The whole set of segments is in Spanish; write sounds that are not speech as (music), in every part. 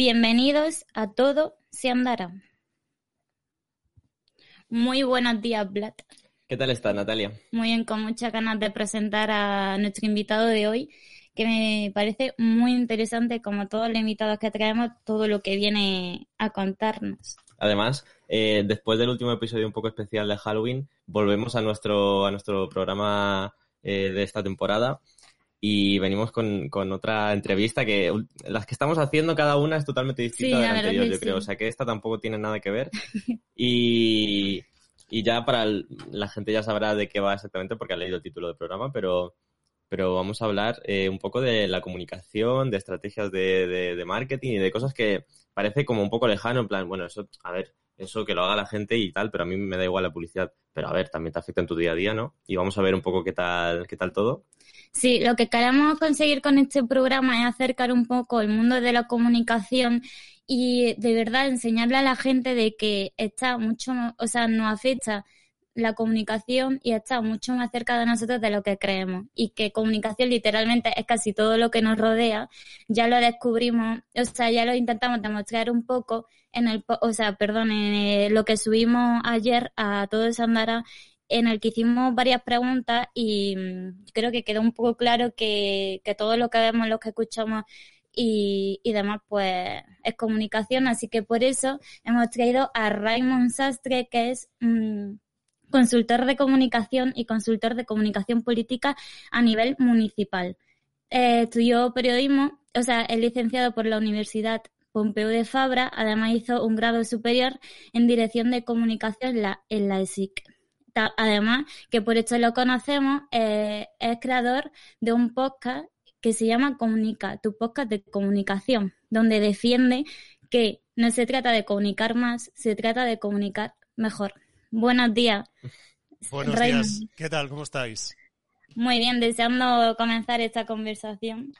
Bienvenidos a Todo se andará. Muy buenos días, Vlad. ¿Qué tal estás, Natalia? Muy bien, con muchas ganas de presentar a nuestro invitado de hoy, que me parece muy interesante, como todos los invitados que traemos, todo lo que viene a contarnos. Además, eh, después del último episodio un poco especial de Halloween, volvemos a nuestro, a nuestro programa eh, de esta temporada y venimos con, con, otra entrevista que las que estamos haciendo cada una es totalmente distinta sí, de la anterior, yo sí. creo. O sea que esta tampoco tiene nada que ver. (laughs) y, y ya para el, la gente ya sabrá de qué va exactamente porque ha leído el título del programa, pero, pero vamos a hablar eh, un poco de la comunicación, de estrategias de, de, de marketing y de cosas que parece como un poco lejano, en plan, bueno, eso, a ver, eso que lo haga la gente y tal, pero a mí me da igual la publicidad. Pero a ver, también te afecta en tu día a día, ¿no? Y vamos a ver un poco qué tal, qué tal todo. Sí, lo que queremos conseguir con este programa es acercar un poco el mundo de la comunicación y de verdad enseñarle a la gente de que está mucho, o sea, nos afecta la comunicación y está mucho más cerca de nosotros de lo que creemos y que comunicación literalmente es casi todo lo que nos rodea, ya lo descubrimos, o sea, ya lo intentamos demostrar un poco en el, o sea, perdón, en lo que subimos ayer a Todo Sandara en el que hicimos varias preguntas y creo que quedó un poco claro que, que todo lo que vemos, lo que escuchamos y, y, demás, pues es comunicación. Así que por eso hemos traído a Raymond Sastre, que es mmm, consultor de comunicación y consultor de comunicación política a nivel municipal. Eh, estudió periodismo, o sea, es licenciado por la Universidad Pompeu de Fabra, además hizo un grado superior en dirección de comunicación en la, ESIC además, que por esto lo conocemos, eh, es creador de un podcast que se llama Comunica, tu podcast de comunicación, donde defiende que no se trata de comunicar más, se trata de comunicar mejor. Buenos días. Buenos días. ¿Qué tal? ¿Cómo estáis? Muy bien, deseando comenzar esta conversación.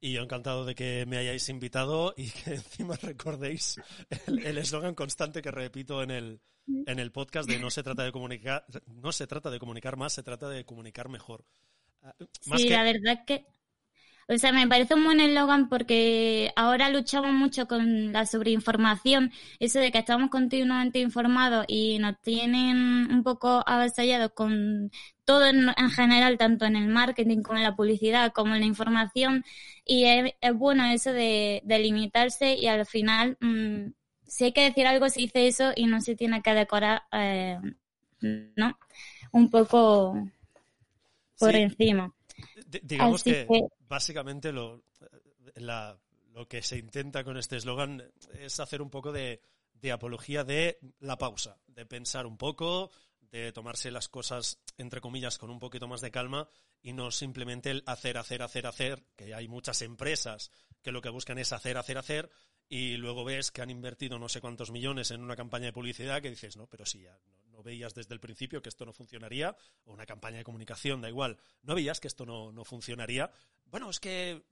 Y yo encantado de que me hayáis invitado y que (laughs) encima recordéis el eslogan constante que repito en el, en el podcast de no se trata de comunicar, no se trata de comunicar más, se trata de comunicar mejor. Más sí, que... la verdad que, o sea, me parece un buen eslogan porque ahora luchamos mucho con la sobreinformación, eso de que estamos continuamente informados y nos tienen un poco avasallados con todo en, en, general, tanto en el marketing como en la publicidad, como en la información, y es, es bueno eso de, de, limitarse y al final mmm, si hay que decir algo, se dice eso y no se tiene que decorar, eh, ¿no? Un poco por sí. encima. Digamos que, que, básicamente lo, la, lo que se intenta con este eslogan es hacer un poco de, de apología de la pausa, de pensar un poco, de tomarse las cosas, entre comillas, con un poquito más de calma y no simplemente el hacer, hacer, hacer, hacer, que hay muchas empresas que lo que buscan es hacer, hacer, hacer, y luego ves que han invertido no sé cuántos millones en una campaña de publicidad que dices, no, pero sí, ya no, no veías desde el principio que esto no funcionaría, o una campaña de comunicación, da igual, no veías que esto no, no funcionaría. Bueno, es que,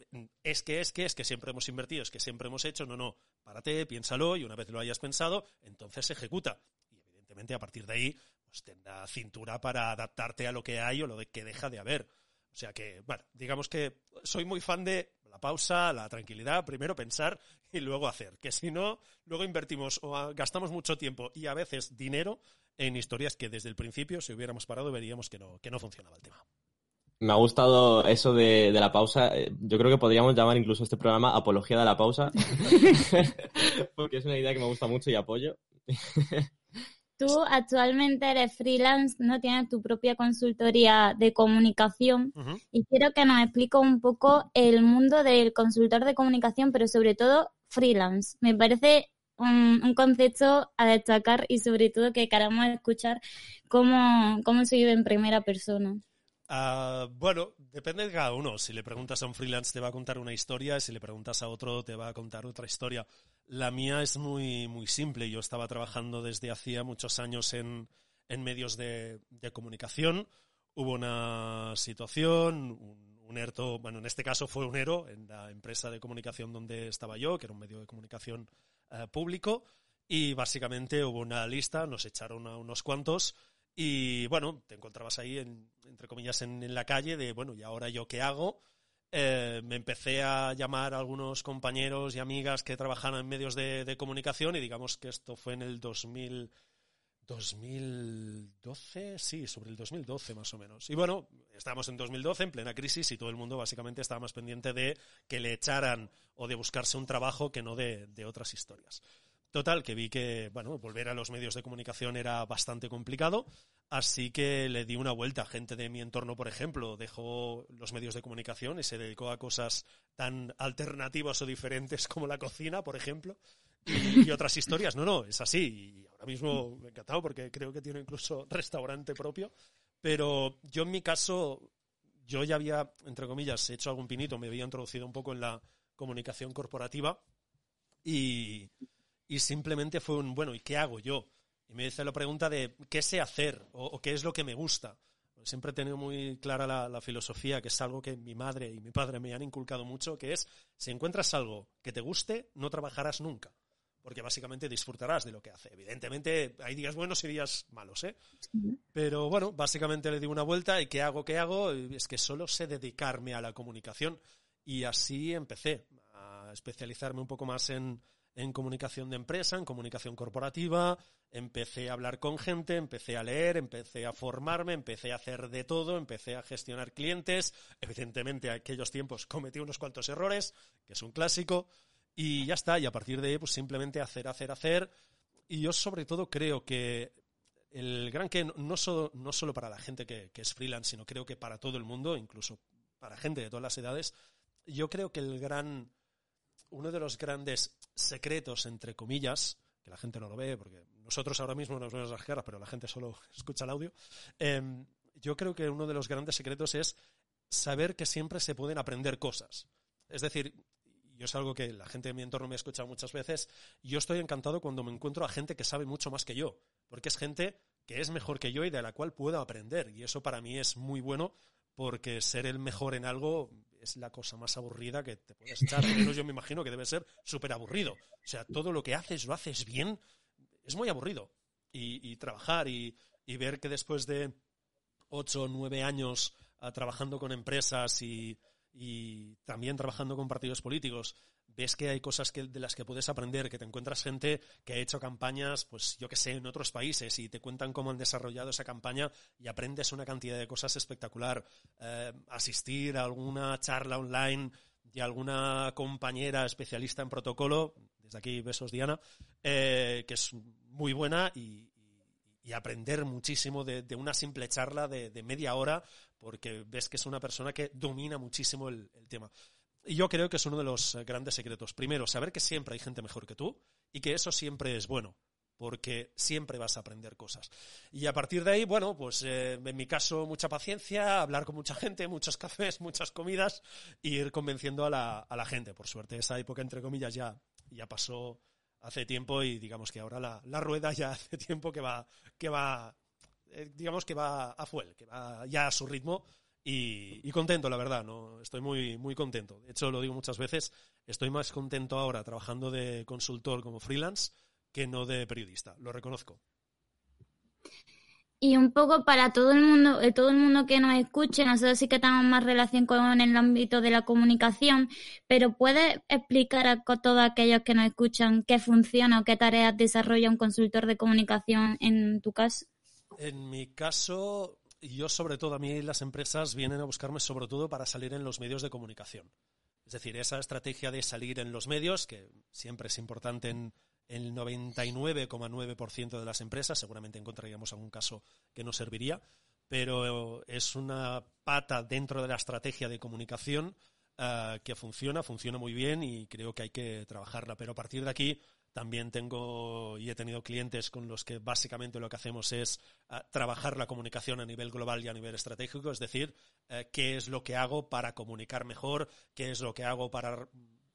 es que, es que, es que siempre hemos invertido, es que siempre hemos hecho, no, no, párate, piénsalo y una vez lo hayas pensado, entonces se ejecuta. Y evidentemente a partir de ahí, pues tendrá cintura para adaptarte a lo que hay o lo que deja de haber. O sea que, bueno, digamos que soy muy fan de la pausa, la tranquilidad, primero pensar y luego hacer. Que si no, luego invertimos o gastamos mucho tiempo y a veces dinero en historias que desde el principio, si hubiéramos parado, veríamos que no, que no funcionaba el tema. Me ha gustado eso de, de, la pausa. Yo creo que podríamos llamar incluso este programa Apología de la Pausa. (laughs) (laughs) Porque es una idea que me gusta mucho y apoyo. (laughs) Tú actualmente eres freelance, no tienes tu propia consultoría de comunicación uh -huh. y quiero que nos expliques un poco el mundo del consultor de comunicación, pero sobre todo freelance. Me parece un, un concepto a destacar y sobre todo que queramos escuchar cómo, cómo se vive en primera persona. Uh, bueno, depende de cada uno. Si le preguntas a un freelance te va a contar una historia, si le preguntas a otro te va a contar otra historia. La mía es muy, muy simple. Yo estaba trabajando desde hacía muchos años en, en medios de, de, comunicación. Hubo una situación, un, un, ERTO, bueno, en este caso fue un ERO en la empresa de comunicación donde estaba yo, que era un medio de comunicación uh, público, y básicamente hubo una lista, nos echaron a unos cuantos, y bueno, te encontrabas ahí, en, entre comillas, en, en, la calle de, bueno, ¿y ahora yo qué hago? Eh, me empecé a llamar a algunos compañeros y amigas que trabajaban en medios de, comunicación y digamos que esto fue en el 2000, 2012, sí, sobre el 2012 más o menos. Y bueno, estábamos en 2012 en plena crisis y todo el mundo básicamente estaba más pendiente de que le echaran o de buscarse un trabajo que no de, de otras historias. Total, que vi que, bueno, volver a los medios de comunicación era bastante complicado, así que le di una vuelta. Gente de mi entorno, por ejemplo, dejó los medios de comunicación y se dedicó a cosas tan alternativas o diferentes como la cocina, por ejemplo, y, otras historias. No, no, es así. Y ahora mismo me encantado porque creo que tiene incluso restaurante propio. Pero yo en mi caso, yo ya había, entre comillas, hecho algún pinito, me había introducido un poco en la comunicación corporativa y y simplemente fue un, bueno, ¿y qué hago yo? Y me hice la pregunta de qué sé hacer o, qué es lo que me gusta. Siempre he tenido muy clara la, filosofía, que es algo que mi madre y mi padre me han inculcado mucho, que es, si encuentras algo que te guste, no trabajarás nunca, porque básicamente disfrutarás de lo que hace. Evidentemente hay días buenos y días malos, ¿eh? Pero bueno, básicamente le di una vuelta y ¿qué hago? ¿Qué hago? Es que solo sé dedicarme a la comunicación y así empecé a especializarme un poco más en, en comunicación de empresa, en comunicación corporativa, empecé a hablar con gente, empecé a leer, empecé a formarme, empecé a hacer de todo, empecé a gestionar clientes. Evidentemente, en aquellos tiempos cometí unos cuantos errores, que es un clásico, y ya está. Y a partir de ahí, pues simplemente hacer, hacer, hacer. Y yo sobre todo creo que el gran que no solo, no solo para la gente que, que es freelance, sino creo que para todo el mundo, incluso para gente de todas las edades, yo creo que el gran uno de los grandes secretos, entre comillas, que la gente no lo ve, porque nosotros ahora mismo nos vemos las caras, pero la gente solo (laughs) escucha el audio, em, yo creo que uno de los grandes secretos es saber que siempre se pueden aprender cosas. Es decir, yo es algo que la gente de mi entorno me ha escuchado muchas veces, yo estoy encantado cuando me encuentro a gente que sabe mucho más que yo, porque es gente que es mejor que yo y de la cual puedo aprender, y eso para mí es muy bueno, porque ser el mejor en algo es la cosa más aburrida que te puedes echar. Yo me imagino que debe ser súper aburrido. O sea, todo lo que haces, lo haces bien, es muy aburrido. Y, trabajar y, ver que después de ocho o nueve años ah, trabajando con empresas y, y también trabajando con partidos políticos, ves que hay cosas que, de las que puedes aprender, que te encuentras gente que ha hecho campañas, pues yo que sé, en otros países y te cuentan cómo han desarrollado esa campaña y aprendes una cantidad de cosas espectacular. Eh, asistir a alguna charla online de alguna compañera especialista en protocolo, desde aquí besos Diana, eh, que es muy buena y, aprender muchísimo de, una simple charla de, media hora, porque ves que es una persona que domina muchísimo el tema. Y yo creo que es uno de los eh, grandes secretos. Primero, saber que siempre hay gente mejor que tú y que eso siempre es bueno, porque siempre vas a aprender cosas. Y a partir de ahí, bueno, pues eh, en mi caso, mucha paciencia, hablar con mucha gente, muchos (laughs) cafés, muchas comidas, e ir convenciendo a la, a la gente. Por suerte, esa época, entre comillas, ya, ya pasó hace tiempo y digamos que ahora la, la rueda ya (laughs) hace tiempo que va, que va, eh, digamos que va a fuel, que va ya a su ritmo y, contento, la verdad, ¿no? Estoy muy, muy contento. De hecho, lo digo muchas veces, estoy más contento ahora trabajando de consultor como freelance que no de periodista, lo reconozco. Y un poco para todo el mundo, eh, todo el mundo que nos escuche, nosotros sí que tenemos más relación con el ámbito de la comunicación, pero ¿puedes explicar a todos aquellos que nos escuchan qué funciona o qué tareas desarrolla un consultor de comunicación en tu caso? En mi caso, yo sobre todo, a mí las empresas vienen a buscarme sobre todo para salir en los medios de comunicación. Es decir, esa estrategia de salir en los medios, que siempre es importante en el 99,9% de las empresas, seguramente encontraríamos algún caso que no serviría, pero es una pata dentro de la estrategia de comunicación eh, que funciona, funciona muy bien y creo que hay que trabajarla. Pero a partir de aquí también tengo y he tenido clientes con los que básicamente lo que hacemos es ah, trabajar la comunicación a nivel global y a nivel estratégico, es decir, eh, qué es lo que hago para comunicar mejor, qué es lo que hago para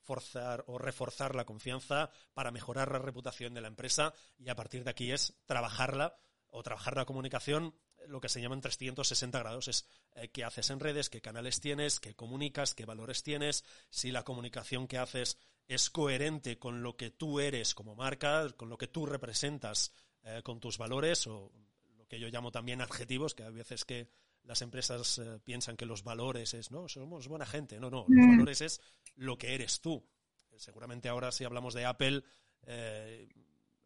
forzar o reforzar la confianza, para mejorar la reputación de la empresa y a partir de aquí es trabajarla o trabajar la comunicación lo que se llama en 360 grados, es eh, qué haces en redes, qué canales tienes, qué comunicas, qué valores tienes, si la comunicación que haces es coherente con lo que tú eres como marca, con lo que tú representas eh, con tus valores o lo que yo llamo también adjetivos, que a veces que las empresas eh, piensan que los valores es, no, somos buena gente. No, no, los mm. valores es lo que eres tú. Seguramente ahora si hablamos de Apple, eh,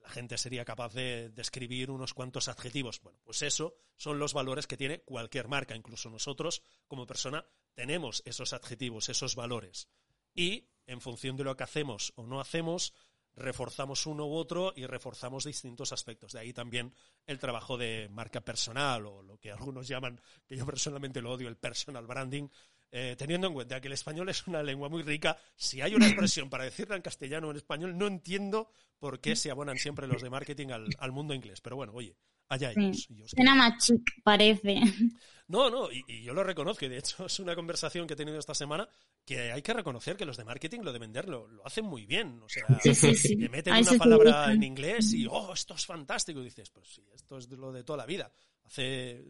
la gente sería capaz de describir unos cuantos adjetivos. Bueno, pues eso son los valores que tiene cualquier marca. Incluso nosotros, como persona, tenemos esos adjetivos, esos valores. Y en función de lo que hacemos o no hacemos, reforzamos uno u otro y reforzamos distintos aspectos. De ahí también el trabajo de marca personal o lo que algunos llaman, que yo personalmente lo odio, el personal branding, eh, teniendo en cuenta que el español es una lengua muy rica, si hay una expresión para decirla en castellano o en español, no entiendo por qué se abonan siempre los de marketing al, mundo inglés. Pero bueno, oye, allá ellos. Suena más chic, parece. No, no, y, yo lo reconozco. Y de hecho, (laughs) es una conversación que he tenido esta semana que hay que reconocer que los de marketing, lo de venderlo, lo hacen muy bien. O sea, (laughs) que meten una palabra en inglés y, oh, esto es fantástico. Y dices, pues sí, esto es lo de toda la vida. Hace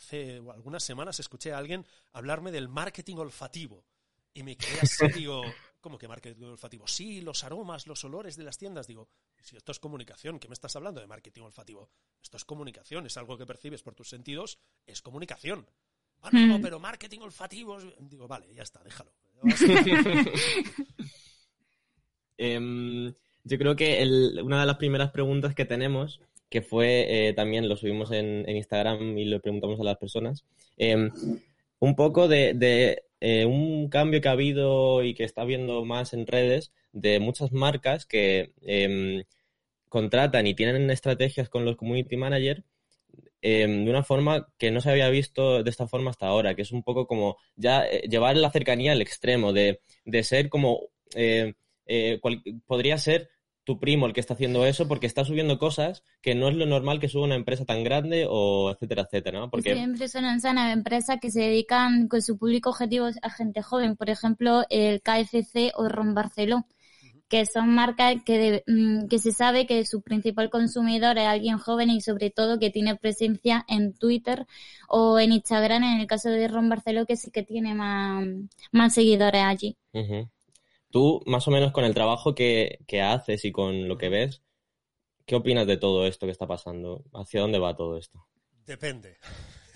hace algunas semanas escuché a alguien hablarme del marketing olfativo. Y me quedé así, (laughs) digo, ¿cómo que marketing olfativo? Sí, los aromas, los olores de las tiendas. Digo, si esto es comunicación, ¿qué me estás hablando de marketing olfativo? Esto es comunicación, es algo que percibes por tus sentidos, es comunicación. Ah, no, hmm. pero marketing olfativo. Digo, vale, ya está, déjalo. (laughs) Em, yo creo que una de las primeras preguntas que tenemos que fue eh, también, lo subimos en, Instagram y lo preguntamos a las personas, em, un poco de, eh, un cambio que ha habido y que está habiendo más en redes de muchas marcas que em, contratan y tienen estrategias con los community managers em, de una forma que no se había visto de esta forma hasta ahora, que es un poco como ya eh, llevar la cercanía al extremo, de, de ser como, podría ser tu primo el que está haciendo eso porque está subiendo cosas que no es lo normal que suba una empresa tan grande o etcétera, etcétera, ¿no? Porque siempre son empresas que se dedican con su público objetivo a gente joven, por ejemplo, el KFC o Ron Barceló, que son marcas que, mm, que se sabe que su principal consumidor es alguien joven y sobre todo que tiene presencia en Twitter o en Instagram, en el caso de Ron Barceló, que sí que tiene más, más seguidores allí. Tú, más o menos con el trabajo que, haces y con lo que ves, ¿qué opinas de todo esto que está pasando? ¿Hacia dónde va todo esto? Depende.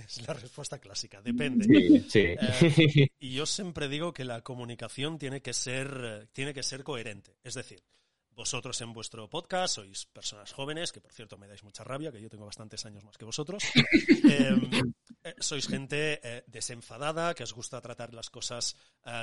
Es la respuesta clásica. Depende. Sí, eh, y yo siempre digo que la comunicación tiene que ser, tiene que ser coherente. Es decir, vosotros en vuestro podcast sois personas jóvenes, que por cierto me dais mucha rabia, que yo tengo bastantes años más que vosotros. Em, eh, sois gente eh, desenfadada, que os gusta tratar las cosas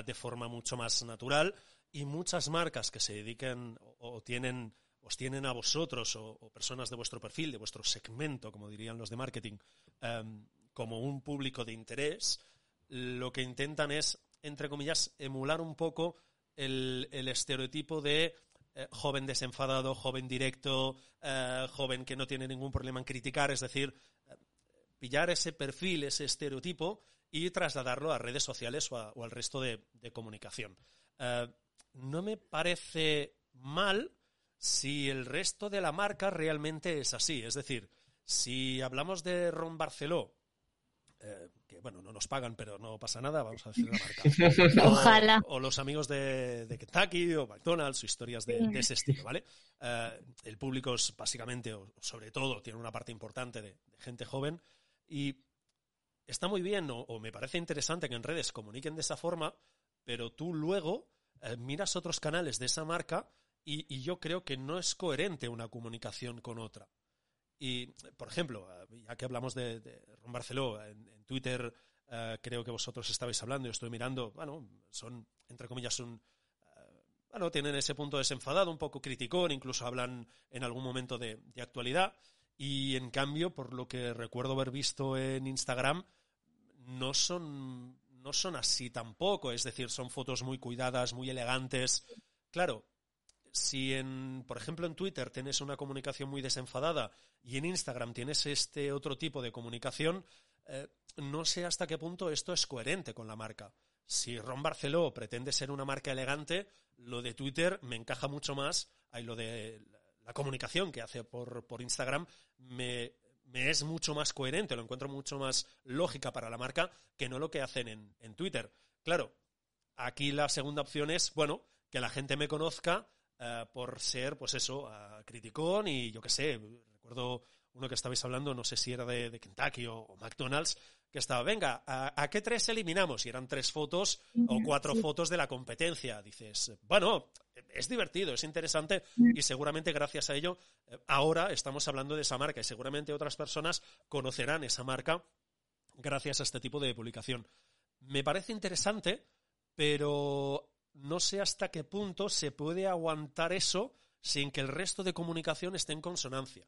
de forma mucho más natural y muchas marcas que se dediquen o, tienen os tienen a vosotros o, personas de vuestro perfil, de vuestro segmento, como dirían los de marketing, em, como un público de interés, lo que intentan es, entre comillas, emular un poco el, estereotipo de eh, joven desenfadado, joven directo, eh, joven que no tiene ningún problema en criticar, es decir, eh, pillar ese perfil, ese estereotipo y trasladarlo a redes sociales o, al resto de, de comunicación no me parece mal si el resto de la marca realmente es así. Es decir, si hablamos de Ron Barceló, eh, que bueno, no nos pagan, pero no pasa nada, vamos a decir la marca. (laughs) (laughs) Ojalá. O, los amigos de, Kentucky o McDonald's o historias de, ese estilo, ¿vale? Eh, el público es básicamente, o sobre todo, tiene una parte importante de, gente joven y está muy bien o me parece interesante que en redes comuniquen de esa forma, pero tú luego eh, miras otros canales de esa marca y, yo creo que no es coherente una comunicación con otra. Y, por ejemplo, eh, ya que hablamos de, Ron Barceló, en, Twitter eh, creo que vosotros estabais hablando, yo estoy mirando, bueno, son, entre comillas, un, bueno, tienen ese punto desenfadado, un poco criticón, incluso hablan en algún momento de, de, actualidad. Y en cambio, por lo que recuerdo haber visto en Instagram, no son no son así tampoco, es decir, son fotos muy cuidadas, muy elegantes. Claro, si en, por ejemplo, en Twitter tienes una comunicación muy desenfadada y en Instagram tienes este otro tipo de comunicación, eh, no sé hasta qué punto esto es coherente con la marca. Si Ron Barceló pretende ser una marca elegante, lo de Twitter me encaja mucho más, hay lo de la comunicación que hace por, Instagram me es mucho más coherente, lo encuentro mucho más lógica para la marca que no lo que hacen en, Twitter. Claro, aquí la segunda opción es, bueno, que la gente me conozca eh, por ser, pues eso, criticón y yo qué sé, recuerdo uno que estabais hablando, no sé si era de, Kentucky o, McDonald's, que estaba, venga, ¿a, qué tres eliminamos? Y eran tres fotos o cuatro fotos de la competencia. Dices, bueno, es divertido, es interesante y seguramente gracias a ello eh, ahora estamos hablando de esa marca y seguramente otras personas conocerán esa marca gracias a este tipo de publicación. Me parece interesante, pero no sé hasta qué punto se puede aguantar eso sin que el resto de comunicación esté en consonancia.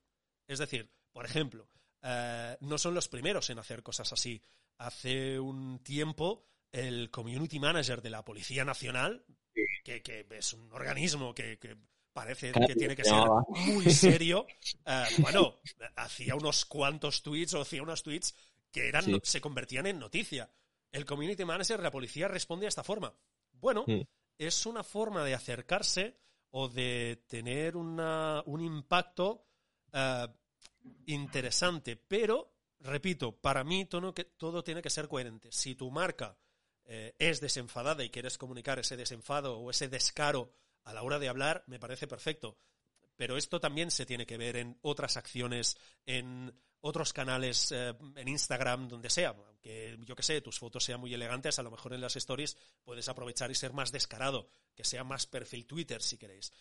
Es decir, por ejemplo, eh, no son los primeros en hacer cosas así. Hace un tiempo, el community manager de la Policía Nacional, que, es un organismo que, parece que tiene que ser muy serio, (laughs) eh, bueno, hacía unos cuantos tweets o hacía unos tweets que eran, se convertían en noticia. El community manager de la policía responde de esta forma. Bueno, es una forma de acercarse o de tener un impacto eh, interesante, pero, repito, para mí todo, tiene que ser coherente. Si tu marca eh, es desenfadada y quieres comunicar ese desenfado o ese descaro a la hora de hablar, me parece perfecto. Pero esto también se tiene que ver en otras acciones, en otros canales, eh, en Instagram, donde sea. Aunque yo que sé, tus fotos sean muy elegantes, a lo mejor en las stories puedes aprovechar y ser más descarado, que sea más perfil Twitter si queréis.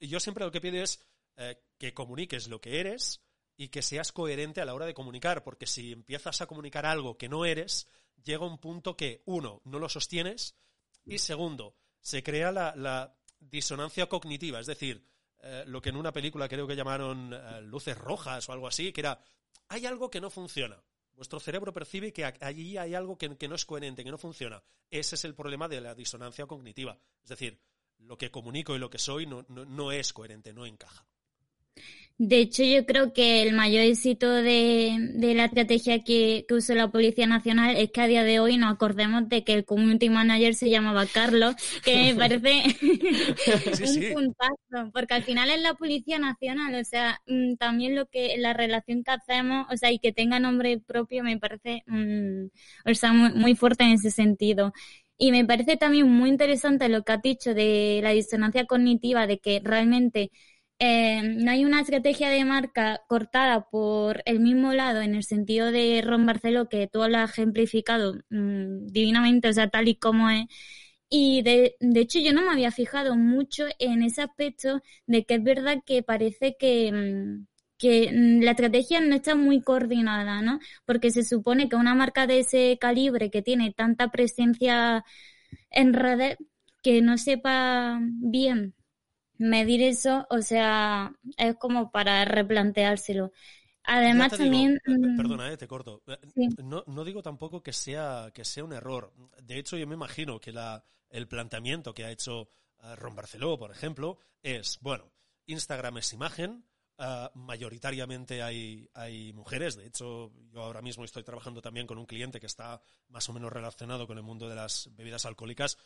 Y yo siempre lo que pido es eh, que comuniques lo que eres y que seas coherente a la hora de comunicar, porque si empiezas a comunicar algo que no eres, llega un punto que, uno, no lo sostienes y segundo, se crea la, disonancia cognitiva, es decir, eh, lo que en una película creo que llamaron eh, luces rojas o algo así, que era, hay algo que no funciona. Vuestro cerebro percibe que allí hay algo que, no es coherente, que no funciona. Ese es el problema de la disonancia cognitiva. Es decir, lo que comunico y lo que soy no es coherente, no encaja. De hecho, yo creo que el mayor éxito de, de la estrategia que, que, usó la Policía Nacional es que a día de hoy nos acordemos de que el community manager se llamaba Carlos, que me (laughs) parece (laughs) un puntazo, porque al final es la Policía Nacional, o sea, mm, también lo que la relación que hacemos, o sea, y que tenga nombre propio me parece, mm, o sea, muy, muy fuerte en ese sentido. Y me parece también muy interesante lo que has dicho de la disonancia cognitiva, de que realmente eh, no hay una estrategia de marca cortada por el mismo lado en el sentido de Ron Barceló, que tú lo has ejemplificado mm, divinamente, o sea, tal y como es. Y de, hecho yo no me había fijado mucho en ese aspecto de que es verdad que parece que, mm, mm, la estrategia no está muy coordinada, ¿no? Porque se supone que una marca de ese calibre que tiene tanta presencia en redes que no sepa bien medir eso, o sea, es como para replanteárselo. Además también... Eh, mm, perdona, eh, te corto. Eh, no, no, digo tampoco que sea, que sea un error. De hecho, yo me imagino que la, el planteamiento que ha hecho Ron Barceló, por ejemplo, es, bueno, Instagram es imagen, mayoritariamente hay, hay mujeres. De hecho, yo ahora mismo estoy trabajando también con un cliente que está más o menos relacionado con el mundo de las bebidas alcohólicas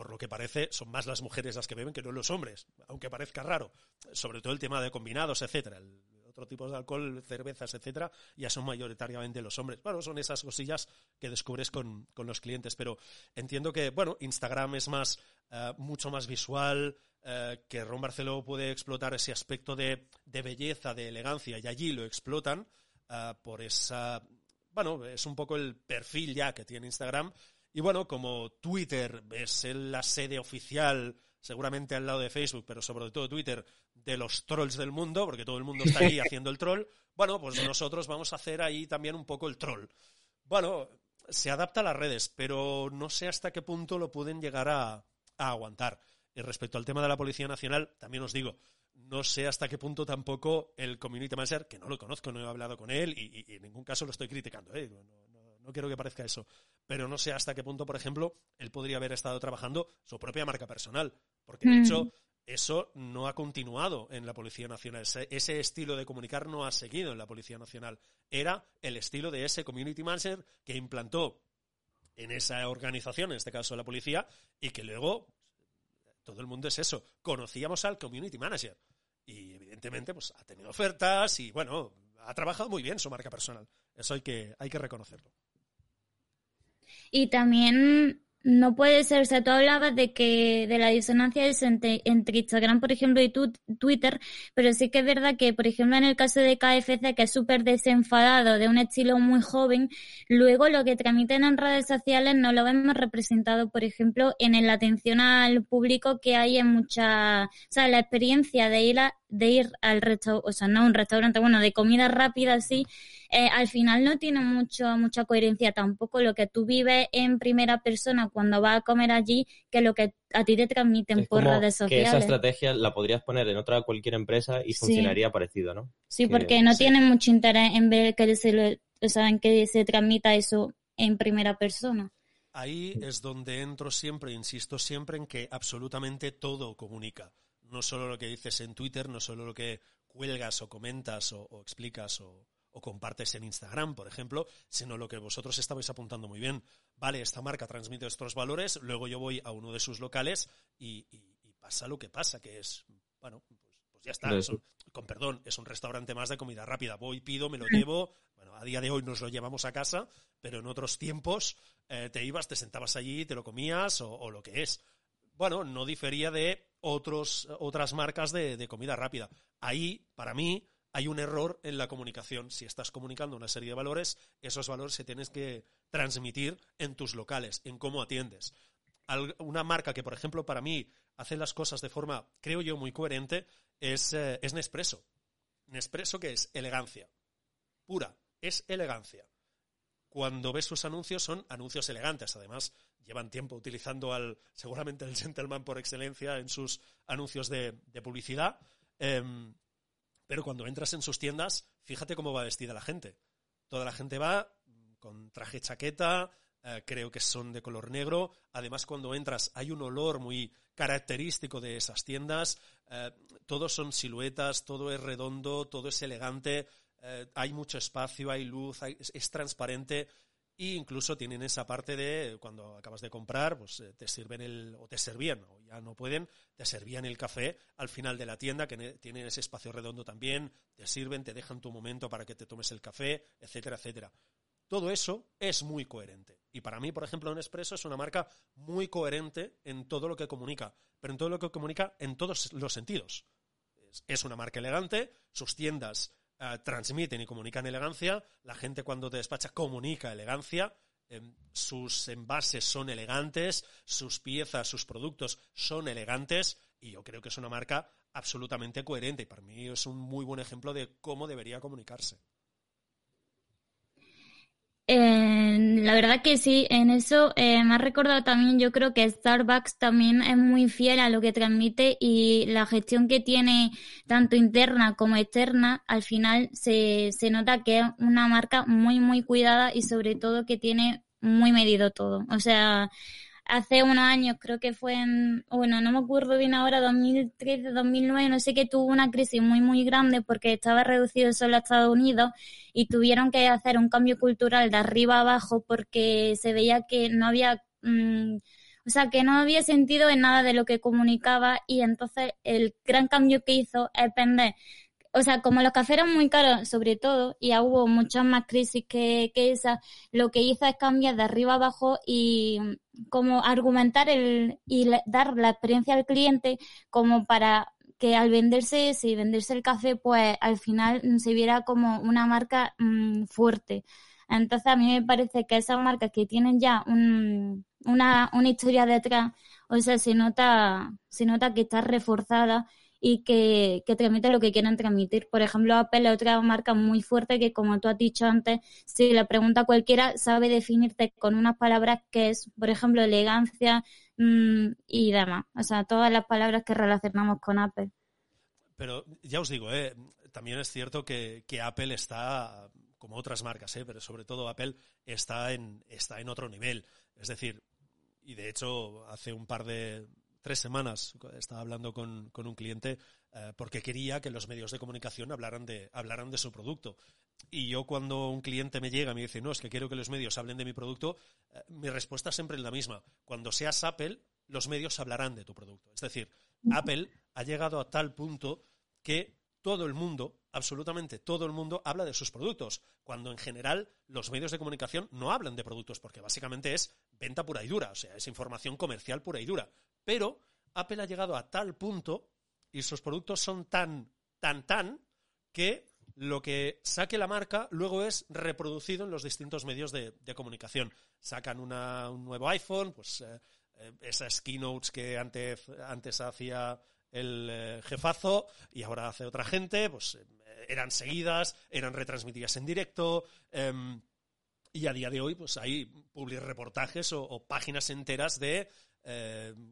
por lo que parece, son más las mujeres las que beben que no los hombres, aunque parezca raro. Sobre todo el tema de combinados, etcétera. El, otro tipo de alcohol, cervezas, etcétera, ya son mayoritariamente los hombres. Bueno, son esas cosillas que descubres con, los clientes, pero entiendo que, bueno, Instagram es más, eh, mucho más visual, eh, que Ron Barceló puede explotar ese aspecto de, belleza, de elegancia, y allí lo explotan eh, por esa, bueno, es un poco el perfil ya que tiene Instagram, y bueno, como Twitter es la sede oficial, seguramente al lado de Facebook, pero sobre todo Twitter, de los trolls del mundo, porque todo el mundo está ahí (laughs) haciendo el troll, bueno, pues nosotros vamos a hacer ahí también un poco el troll. Bueno, se adapta a las redes, pero no sé hasta qué punto lo pueden llegar a, aguantar. Y respecto al tema de la Policía Nacional, también os digo, no sé hasta qué punto tampoco el community manager, que no lo conozco, no he hablado con él y, en ningún caso lo estoy criticando, ¿eh? no quiero que parezca eso. Pero no sé hasta qué punto, por ejemplo, él podría haber estado trabajando su propia marca personal. Porque de hecho, mm. eso no ha continuado en la Policía Nacional. Ese, estilo de comunicar no ha seguido en la Policía Nacional. Era el estilo de ese community manager que implantó en esa organización, en este caso la policía, y que luego todo el mundo es eso. Conocíamos al community manager. Y evidentemente, pues ha tenido ofertas y bueno, ha trabajado muy bien su marca personal. Eso hay que, hay que reconocerlo. Y también no puede ser, o sea, tú hablabas de que de la disonancia es entre, Instagram, por ejemplo, y Twitter, pero sí que es verdad que, por ejemplo, en el caso de KFC, que es súper desenfadado, de un estilo muy joven, luego lo que transmiten en redes sociales no lo vemos representado, por ejemplo, en la atención al público que hay en mucha, o sea, la experiencia de ir a, de ir al restaurante, o sea, no un restaurante, bueno, de comida rápida, sí, eh, al final no tiene mucho, mucha coherencia tampoco lo que tú vives en primera persona cuando vas a comer allí que lo que a ti te transmiten por redes sociales. Que esa estrategia la podrías poner en otra cualquier empresa y funcionaría parecido, ¿no? Sí, porque no tienen mucho interés en ver que se o sea, en que se transmita eso en primera persona. Ahí es donde entro siempre, insisto siempre en que absolutamente todo comunica. No solo lo que dices en Twitter, no solo lo que cuelgas o comentas o, o explicas o, o compartes en Instagram, por ejemplo, sino lo que vosotros estabais apuntando muy bien. Vale, esta marca transmite estos valores, luego yo voy a uno de sus locales y, pasa lo que pasa, que es, bueno, pues, pues ya está, con perdón, es un restaurante más de comida rápida. Voy, pido, me lo llevo. Bueno, a día de hoy nos lo llevamos a casa, pero en otros tiempos eh, te ibas, te sentabas allí, te lo comías o, lo que es. Bueno, no difería de otros, otras marcas de, de comida rápida. Ahí, para mí, hay un error en la comunicación. Si estás comunicando una serie de valores, esos valores se tienes que transmitir en tus locales, en cómo atiendes. Una marca que, por ejemplo, para mí hace las cosas de forma, creo yo, muy coherente, es, eh, es Nespresso. Nespresso que es elegancia. Pura, es elegancia. Cuando ves sus anuncios son anuncios elegantes. Además, llevan tiempo utilizando al, seguramente el gentleman por excelencia en sus anuncios de, publicidad. Em, pero cuando entras en sus tiendas, fíjate cómo va vestida la gente. Toda la gente va con traje chaqueta, eh, creo que son de color negro. Además, cuando entras hay un olor muy característico de esas tiendas. Eh, todos son siluetas, todo es redondo, todo es elegante. Eh, hay mucho espacio, hay luz, es, transparente. E incluso tienen esa parte de cuando acabas de comprar, pues eh, te sirven el, o te servían, o ya no pueden, te servían el café al final de la tienda, que tienen ese espacio redondo también, te sirven, te dejan tu momento para que te tomes el café, etcétera, etcétera. Todo eso es muy coherente. Y para mí, por ejemplo, Nespresso es una marca muy coherente en todo lo que comunica, pero en todo lo que comunica en todos los sentidos. Es una marca elegante, sus tiendas eh, transmiten y comunican elegancia, la gente cuando te despacha comunica elegancia, em, sus envases son elegantes, sus piezas, sus productos son elegantes y yo creo que es una marca absolutamente coherente y para mí es un muy buen ejemplo de cómo debería comunicarse. Eh, la verdad que sí, en eso eh, me ha recordado también, yo creo que Starbucks también es muy fiel a lo que transmite y la gestión que tiene tanto interna como externa, al final se, se nota que es una marca muy, muy cuidada y sobre todo que tiene muy medido todo. O sea, hace unos años, creo que fue en, bueno, no me acuerdo bien ahora, 2013, 2009, no sé qué, tuvo una crisis muy, muy grande porque estaba reducido solo a Estados Unidos y tuvieron que hacer un cambio cultural de arriba abajo porque se veía que no había, mm, o sea, que no había sentido en nada de lo que comunicaba y entonces el gran cambio que hizo es vender o sea, como los cafés eran muy caros, sobre todo, y hubo muchas más crisis que, que esa, lo que hizo es cambiar de arriba abajo y como argumentar el, y dar la experiencia al cliente como para que al venderse y venderse el café, pues al final se viera como una marca mm, fuerte. Entonces a mí me parece que esas marcas que tienen ya un, una, una historia detrás, o sea, se nota, se nota que está reforzada y que, que transmite lo que quieren transmitir. Por ejemplo, Apple es otra marca muy fuerte que, como tú has dicho antes, si le pregunta a cualquiera, sabe definirte con unas palabras que es, por ejemplo, elegancia mm, y demás. O sea, todas las palabras que relacionamos con Apple. Pero ya os digo, ¿eh? también es cierto que, que Apple está, como otras marcas, ¿eh? pero sobre todo Apple está en, está en otro nivel. Es decir, y de hecho hace un par de, tres semanas estaba hablando con, un cliente eh, porque quería que los medios de comunicación hablaran de, hablaran de su producto. Y yo cuando un cliente me llega y me dice, no, es que quiero que los medios hablen de mi producto, eh, mi respuesta siempre es la misma. Cuando seas Apple, los medios hablarán de tu producto. Es decir, Apple ha llegado a tal punto que todo el mundo, absolutamente todo el mundo, habla de sus productos, cuando en general los medios de comunicación no hablan de productos, porque básicamente es venta pura y dura, o sea, es información comercial pura y dura. Pero Apple ha llegado a tal punto y sus productos son tan, tan, tan que lo que saque la marca luego es reproducido en los distintos medios de, comunicación. Sacan un nuevo iPhone, pues eh, eh, esas keynotes que antes, antes hacía el eh, jefazo y ahora hace otra gente, pues eran seguidas, eran retransmitidas en directo. Em, y a día de hoy, pues hay public reportajes o, páginas enteras de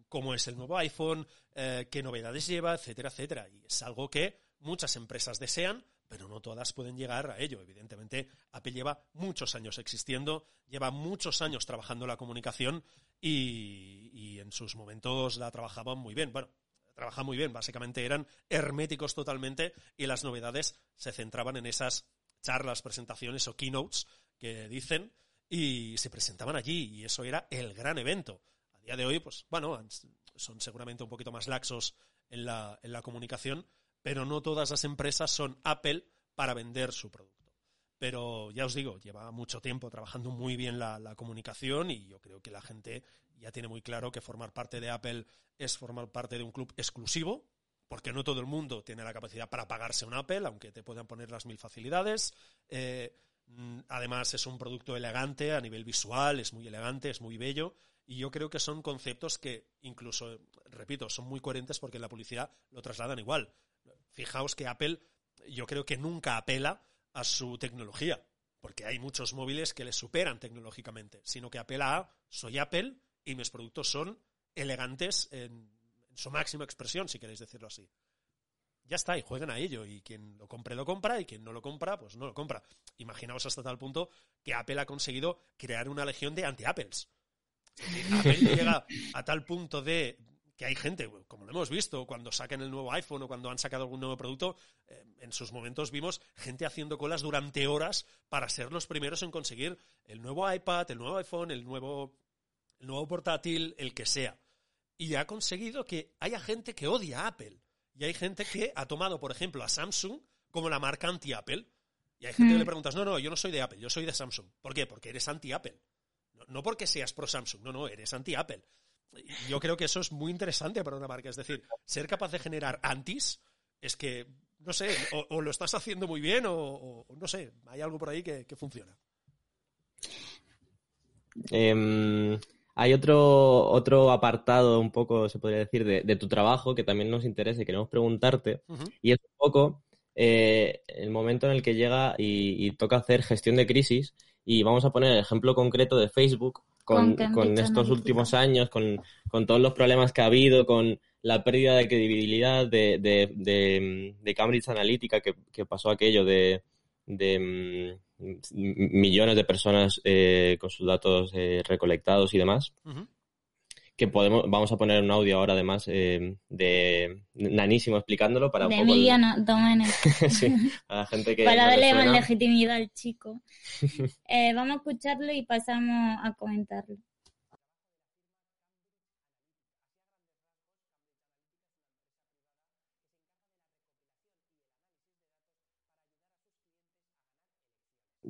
cómo es el nuevo iPhone, qué novedades lleva, etcétera, etcétera. Y es algo que muchas empresas desean, pero no todas pueden llegar a ello. Evidentemente, Apple lleva muchos años existiendo, lleva muchos años trabajando la comunicación y, en sus momentos la trabajaban muy bien. Bueno, trabajaban muy bien, básicamente eran herméticos totalmente y las novedades se centraban en esas charlas, presentaciones o keynotes que dicen y se presentaban allí y eso era el gran evento. Día de hoy, pues bueno, son seguramente un poquito más laxos en la, en la comunicación, pero no todas las empresas son Apple para vender su producto. Pero ya os digo, lleva mucho tiempo trabajando muy bien la, comunicación y yo creo que la gente ya tiene muy claro que formar parte de Apple es formar parte de un club exclusivo, porque no todo el mundo tiene la capacidad para pagarse un Apple, aunque te puedan poner las mil facilidades. Eh, mm, además, es un producto elegante a nivel visual, es muy elegante, es muy bello. Y yo creo que son conceptos que incluso, repito, son muy coherentes porque en la publicidad lo trasladan igual. Fijaos que Apple yo creo que nunca apela a su tecnología, porque hay muchos móviles que le superan tecnológicamente, sino que apela a soy Apple y mis productos son elegantes en, su máxima expresión, si queréis decirlo así. Ya está, y jueguen a ello. Y quien lo compre, lo compra, y quien no lo compra, pues no lo compra. Imaginaos hasta tal punto que Apple ha conseguido crear una legión de anti-Apples. Apple llega (laughs) a tal punto de que hay gente, como lo hemos visto, cuando saquen el nuevo iPhone o cuando han sacado algún nuevo producto, eh, en sus momentos vimos gente haciendo colas durante horas para ser los primeros en conseguir el nuevo iPad, el nuevo iPhone, el nuevo, el nuevo portátil, el que sea. Y ha conseguido que haya gente que odia a Apple. Y hay gente que ha tomado, por ejemplo, a Samsung como la marca anti-Apple. Y hay gente que le mm. preguntas, no, no, yo no soy de Apple, yo soy de Samsung. ¿Por qué? Porque eres anti-Apple. No porque seas pro Samsung, no, no, eres anti-Apple yo creo que eso es muy interesante para una marca. Es decir, ser capaz de generar antis es que, no sé, o, lo estás haciendo muy bien o, no sé, hay algo por ahí que, funciona. Em, hay otro, otro apartado, un poco, se podría decir, de, tu trabajo que también nos interesa y queremos preguntarte. Y es un poco eh, el momento en el que llega y, toca hacer gestión de crisis. Y vamos a poner el ejemplo concreto de Facebook, con, estos últimos años, con, todos los problemas que ha habido, con la pérdida de credibilidad de, de, Cambridge Analytica, que, pasó aquello de, mm, millones de personas eh, con sus datos eh, recolectados y demás que podemos, vamos a poner un audio ahora además eh, de Nanísimo explicándolo para de Emiliano Domenech. (laughs) sí, a la gente que para darle más legitimidad al chico. (laughs) Eh, vamos a escucharlo y pasamos a comentarlo.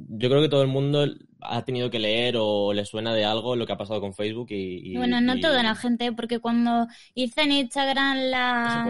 Yo creo que todo el mundo ha tenido que leer o le suena de algo lo que ha pasado con Facebook y... bueno, no toda la gente, porque cuando hice en Instagram la...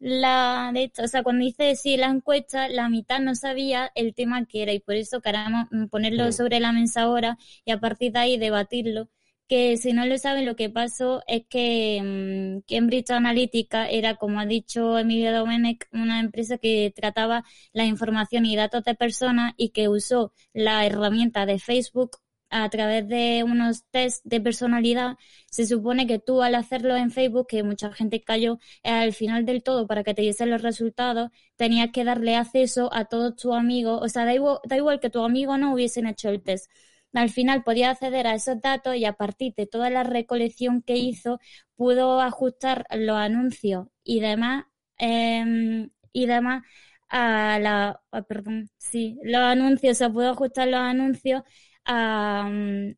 La, de hecho, o sea, cuando hice sí, la encuesta, la mitad no sabía el tema que era y por eso queremos ponerlo sobre la mesa ahora y a partir de ahí debatirlo que si no lo saben, lo que pasó es que mm, Cambridge Analytica era, como ha dicho Emilio Domenech, una empresa que trataba la información y datos de personas y que usó la herramienta de Facebook a través de unos test de personalidad. Se supone que tú al hacerlo en Facebook, que mucha gente cayó, al final del todo para que te diesen los resultados, tenías que darle acceso a todos tus amigos. O sea, da igual, da igual que tu amigo no hubiesen hecho el test al final podía acceder a esos datos y a partir de toda la recolección que hizo pudo ajustar los anuncios y demás em, y demás a la perdón sí los anuncios se pudo ajustar los anuncios a,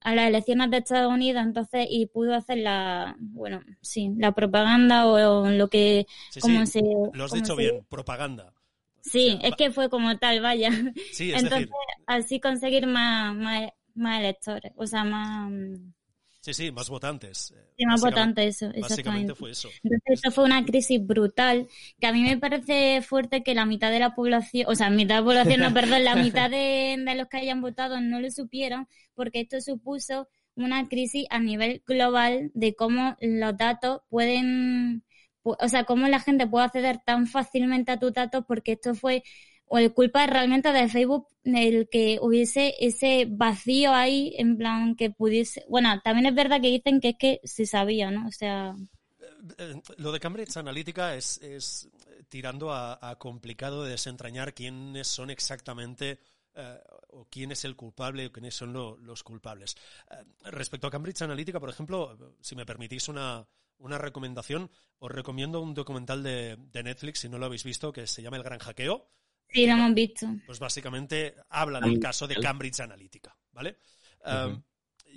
las elecciones de Estados Unidos entonces y pudo hacer la bueno sí la propaganda o, lo que como se lo has dicho bien propaganda Sí, es que fue como tal, vaya. Entonces, así conseguir más, más electores, o sea, más... Sí, sí, más votantes. Sí, más votantes, eso. Básicamente fue eso. Entonces, esto fue una crisis brutal, que a mí me parece fuerte que la mitad de la población, o sea, mitad de la población, no, perdón, la mitad de, de los que hayan votado no lo supieron, porque esto supuso una crisis a nivel global de cómo los datos pueden, o sea, cómo la gente puede acceder tan fácilmente a tus datos, porque esto fue o el culpa realmente de Facebook el que hubiese ese vacío ahí, en plan que pudiese. Bueno, también es verdad que dicen que es que se sabía, ¿no? O sea. Eh, eh, lo de Cambridge Analytica es, es tirando a, complicado de desentrañar quiénes son exactamente eh, o quién es el culpable o quiénes son los culpables. respecto a Cambridge Analytica, por ejemplo, si me permitís una, una recomendación, os recomiendo un documental de, de Netflix, si no lo habéis visto, que se llama El Gran Hackeo Sí, lo hemos visto. Pues básicamente habla del caso de Cambridge Analytica, ¿vale? Em,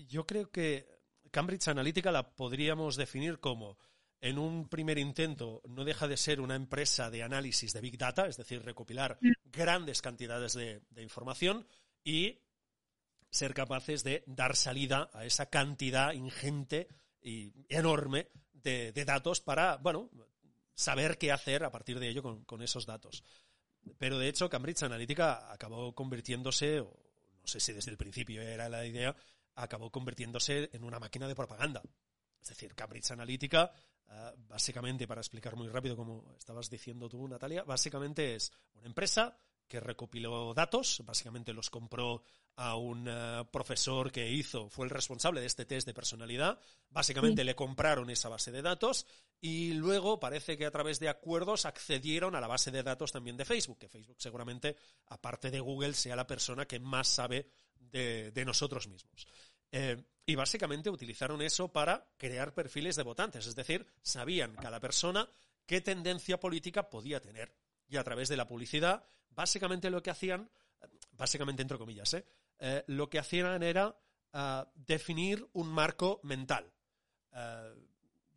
yo creo que Cambridge Analytica la podríamos definir como, en un primer intento, no deja de ser una empresa de análisis de Big Data, es decir, recopilar mm. grandes cantidades de, información y ser capaces de dar salida a esa cantidad ingente y enorme de, datos para, bueno, saber qué hacer a partir de ello con esos datos. Pero de hecho, Cambridge Analytica acabó convirtiéndose, o no sé si desde el principio era la idea, acabó convirtiéndose en una máquina de propaganda. Es decir, Cambridge Analytica, ah, básicamente, para explicar muy rápido como estabas diciendo tú, Natalia, básicamente es una empresa que recopiló datos, básicamente los compró a un eh, profesor que hizo, fue el responsable de este test de personalidad, básicamente le compraron esa base de datos y luego parece que a través de acuerdos accedieron a la base de datos también de Facebook, que Facebook seguramente, aparte de Google, sea la persona que más sabe de, nosotros mismos. Eh, y básicamente utilizaron eso para crear perfiles de votantes, es decir, sabían cada persona qué tendencia política podía tener. Y a través de la publicidad básicamente lo que hacían, básicamente entre comillas, ¿eh? Eh, lo que hacían era eh, definir un marco mental.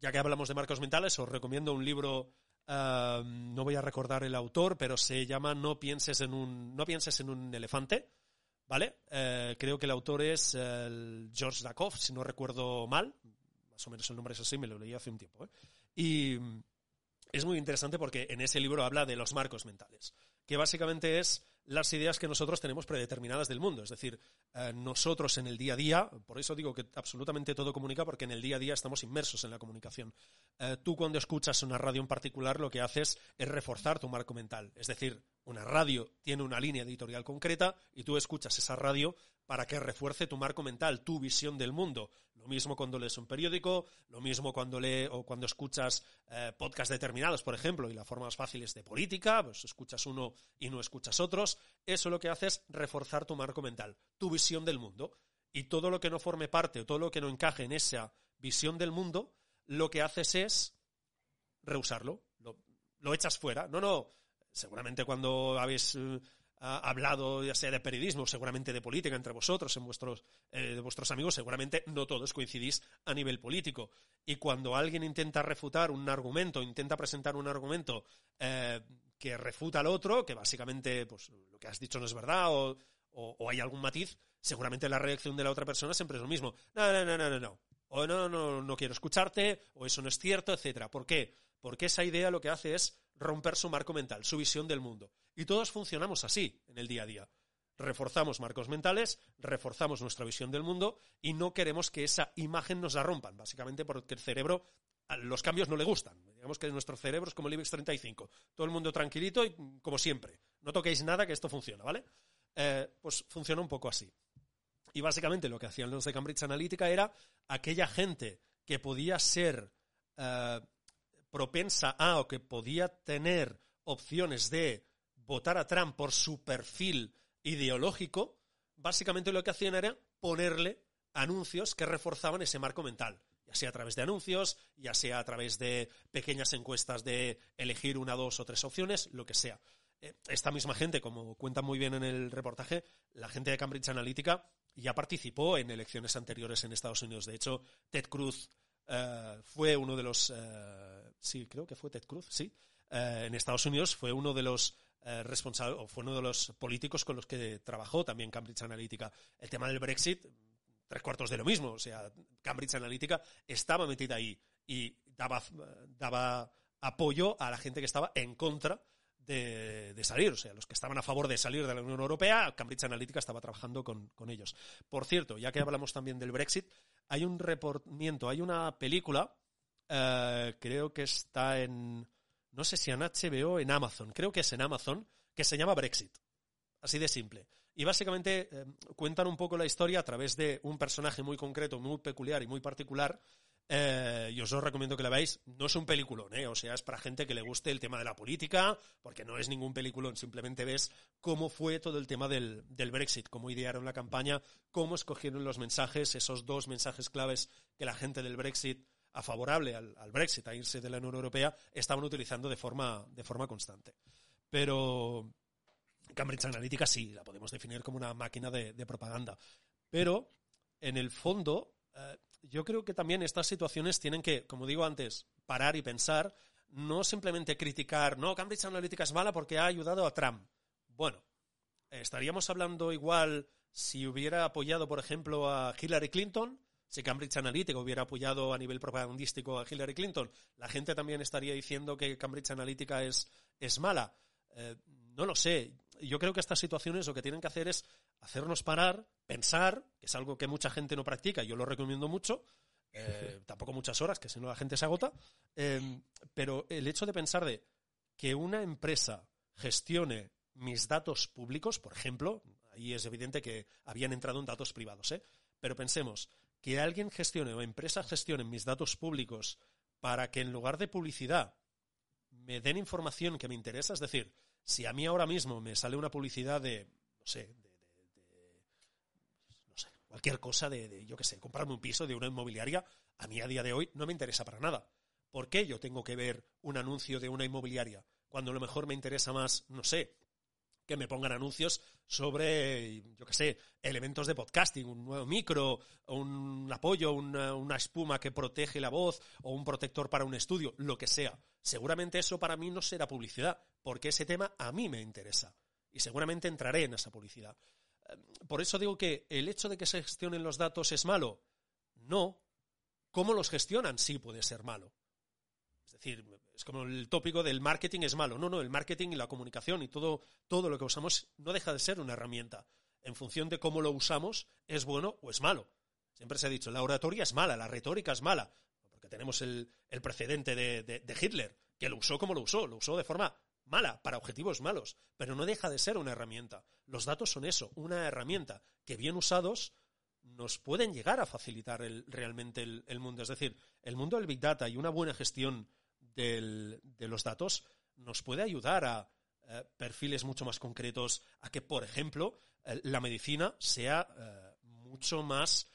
Ya que hablamos de marcos mentales, os recomiendo un libro, no voy a recordar el autor, pero se llama No pienses en un, no pienses en un elefante. ¿Vale? creo que el autor es George Dakov, si no recuerdo mal. Más o menos el nombre es así, me lo leí hace un tiempo. Y es muy interesante porque en ese libro habla de los marcos mentales que básicamente es las ideas que nosotros tenemos predeterminadas del mundo. Es decir, eh, nosotros en el día a día, por eso digo que absolutamente todo comunica, porque en el día a día estamos inmersos en la comunicación. Eh, tú cuando escuchas una radio en particular lo que haces es reforzar tu marco mental. Es decir, una radio tiene una línea editorial concreta y tú escuchas esa radio para que refuerce tu marco mental, tu visión del mundo. Lo mismo cuando lees un periódico, lo mismo cuando lees o cuando escuchas eh, podcasts determinados, por ejemplo, y la forma más fácil es de política, pues escuchas uno y no escuchas otros. Eso lo que hace es reforzar tu marco mental, tu visión del mundo. Y todo lo que no forme parte o todo lo que no encaje en esa visión del mundo, lo que haces es rehusarlo, lo, echas fuera. No, no, seguramente cuando habéis eh, hablado ya sea de periodismo, seguramente de política entre vosotros, en vuestros, eh, de vuestros amigos, seguramente no todos coincidís a nivel político. Y cuando alguien intenta refutar un argumento, intenta presentar un argumento eh, que refuta al otro, que básicamente pues, lo que has dicho no es verdad o, o, hay algún matiz, seguramente la reacción de la otra persona siempre es lo mismo. No, no, no, no, no, no. O no, no, no quiero escucharte, o eso no es cierto, etcétera. ¿Por qué? Porque esa idea lo que hace es romper su marco mental, su visión del mundo. Y todos funcionamos así en el día a día. Reforzamos marcos mentales, reforzamos nuestra visión del mundo y no queremos que esa imagen nos la rompan, básicamente porque el cerebro los cambios no le gustan. Digamos que nuestro cerebro es como el IBEX 35. Todo el mundo tranquilito y como siempre. No toquéis nada que esto funciona, ¿vale? Eh, pues funciona un poco así. Y básicamente lo que hacían los de Cambridge Analytica era aquella gente que podía ser eh, propensa a o que podía tener opciones de votar a Trump por su perfil ideológico, básicamente lo que hacían era ponerle anuncios que reforzaban ese marco mental, ya sea a través de anuncios, ya sea a través de pequeñas encuestas de elegir una, dos o tres opciones, lo que sea. Eh, esta misma gente, como cuenta muy bien en el reportaje, la gente de Cambridge Analytica ya participó en elecciones anteriores en Estados Unidos. De hecho, Ted Cruz eh, fue uno de los, eh, sí, creo que fue Ted Cruz, sí, en Estados Unidos fue uno de los responsables, o fue uno de los políticos con los que trabajó también Cambridge Analytica. El tema del Brexit tres cuartos de lo mismo. O sea, Cambridge Analytica estaba metida ahí y daba, daba apoyo a la gente que estaba en contra de, salir. O sea, los que estaban a favor de salir de la Unión Europea, Cambridge Analytica estaba trabajando con, ellos. Por cierto, ya que hablamos también del Brexit, hay un reportamiento, hay una película, eh, creo que está en, no sé si en HBO en Amazon, creo que es en Amazon, que se llama Brexit. Así de simple. Y básicamente eh, cuentan un poco la historia a través de un personaje muy concreto, muy peculiar y muy particular, eh, y os lo recomiendo que la veáis. No es un peliculón, ¿eh? o sea, es para gente que le guste el tema de la política, porque no es ningún peliculón, simplemente ves cómo fue todo el tema del, Brexit, cómo idearon la campaña, cómo escogieron los mensajes, esos dos mensajes claves que la gente del Brexit, a favorable al, Brexit, a irse de la Unión Europea, estaban utilizando de forma, de forma constante. Pero Cambridge Analytica sí, la podemos definir como una máquina de, propaganda. Pero, en el fondo, eh, yo creo que también estas situaciones tienen que, como digo antes, parar y pensar, no simplemente criticar, no, Cambridge Analytica es mala porque ha ayudado a Trump. Bueno, estaríamos hablando igual si hubiera apoyado, por ejemplo, a Hillary Clinton, si Cambridge Analytica hubiera apoyado a nivel propagandístico a Hillary Clinton, la gente también estaría diciendo que Cambridge Analytica es, es mala. Eh, no lo sé. Yo creo que estas situaciones lo que tienen que hacer es hacernos parar, pensar, que es algo que mucha gente no practica, yo lo recomiendo mucho, eh, (laughs) tampoco muchas horas, que si no la gente se agota, em, pero el hecho de pensar de que una empresa gestione mis datos públicos, por ejemplo, ahí es evidente que habían entrado en datos privados, ¿eh? pero pensemos que alguien gestione o empresa gestione mis datos públicos para que en lugar de publicidad me den información que me interesa, es decir, si a mí ahora mismo me sale una publicidad de, no sé, cualquier cosa de, yo qué sé, comprarme un piso de una inmobiliaria, a mí a día de hoy no me interesa para nada. ¿Por qué yo tengo que ver un anuncio de una inmobiliaria cuando a lo mejor me interesa más, no sé, que me pongan anuncios sobre, yo qué sé, elementos de podcasting, un nuevo micro, un apoyo, una, espuma que protege la voz o un protector para un estudio, lo que sea. Seguramente eso para mí no será publicidad, porque ese tema a mí me interesa. Y seguramente entraré en esa publicidad. Por eso digo que el hecho de que se gestionen los datos es malo. No. ¿Cómo los gestionan? Sí puede ser malo. Es decir, es como el tópico del marketing es malo. No, no, el marketing y la comunicación y todo, todo lo que usamos no deja de ser una herramienta. En función de cómo lo usamos, es bueno o es malo. Siempre se ha dicho, la oratoria es mala, la retórica es mala. Porque tenemos el, precedente de Hitler, que lo usó como lo usó, lo usó de forma mala, para objetivos malos, pero no deja de ser una herramienta. Los datos son eso, una herramienta que bien usados nos pueden llegar a facilitar realmente el, mundo. Es decir, el mundo del Big Data y una buena gestión de los datos nos puede ayudar a eh, perfiles mucho más concretos, a que, por ejemplo, eh, la medicina sea eh, mucho más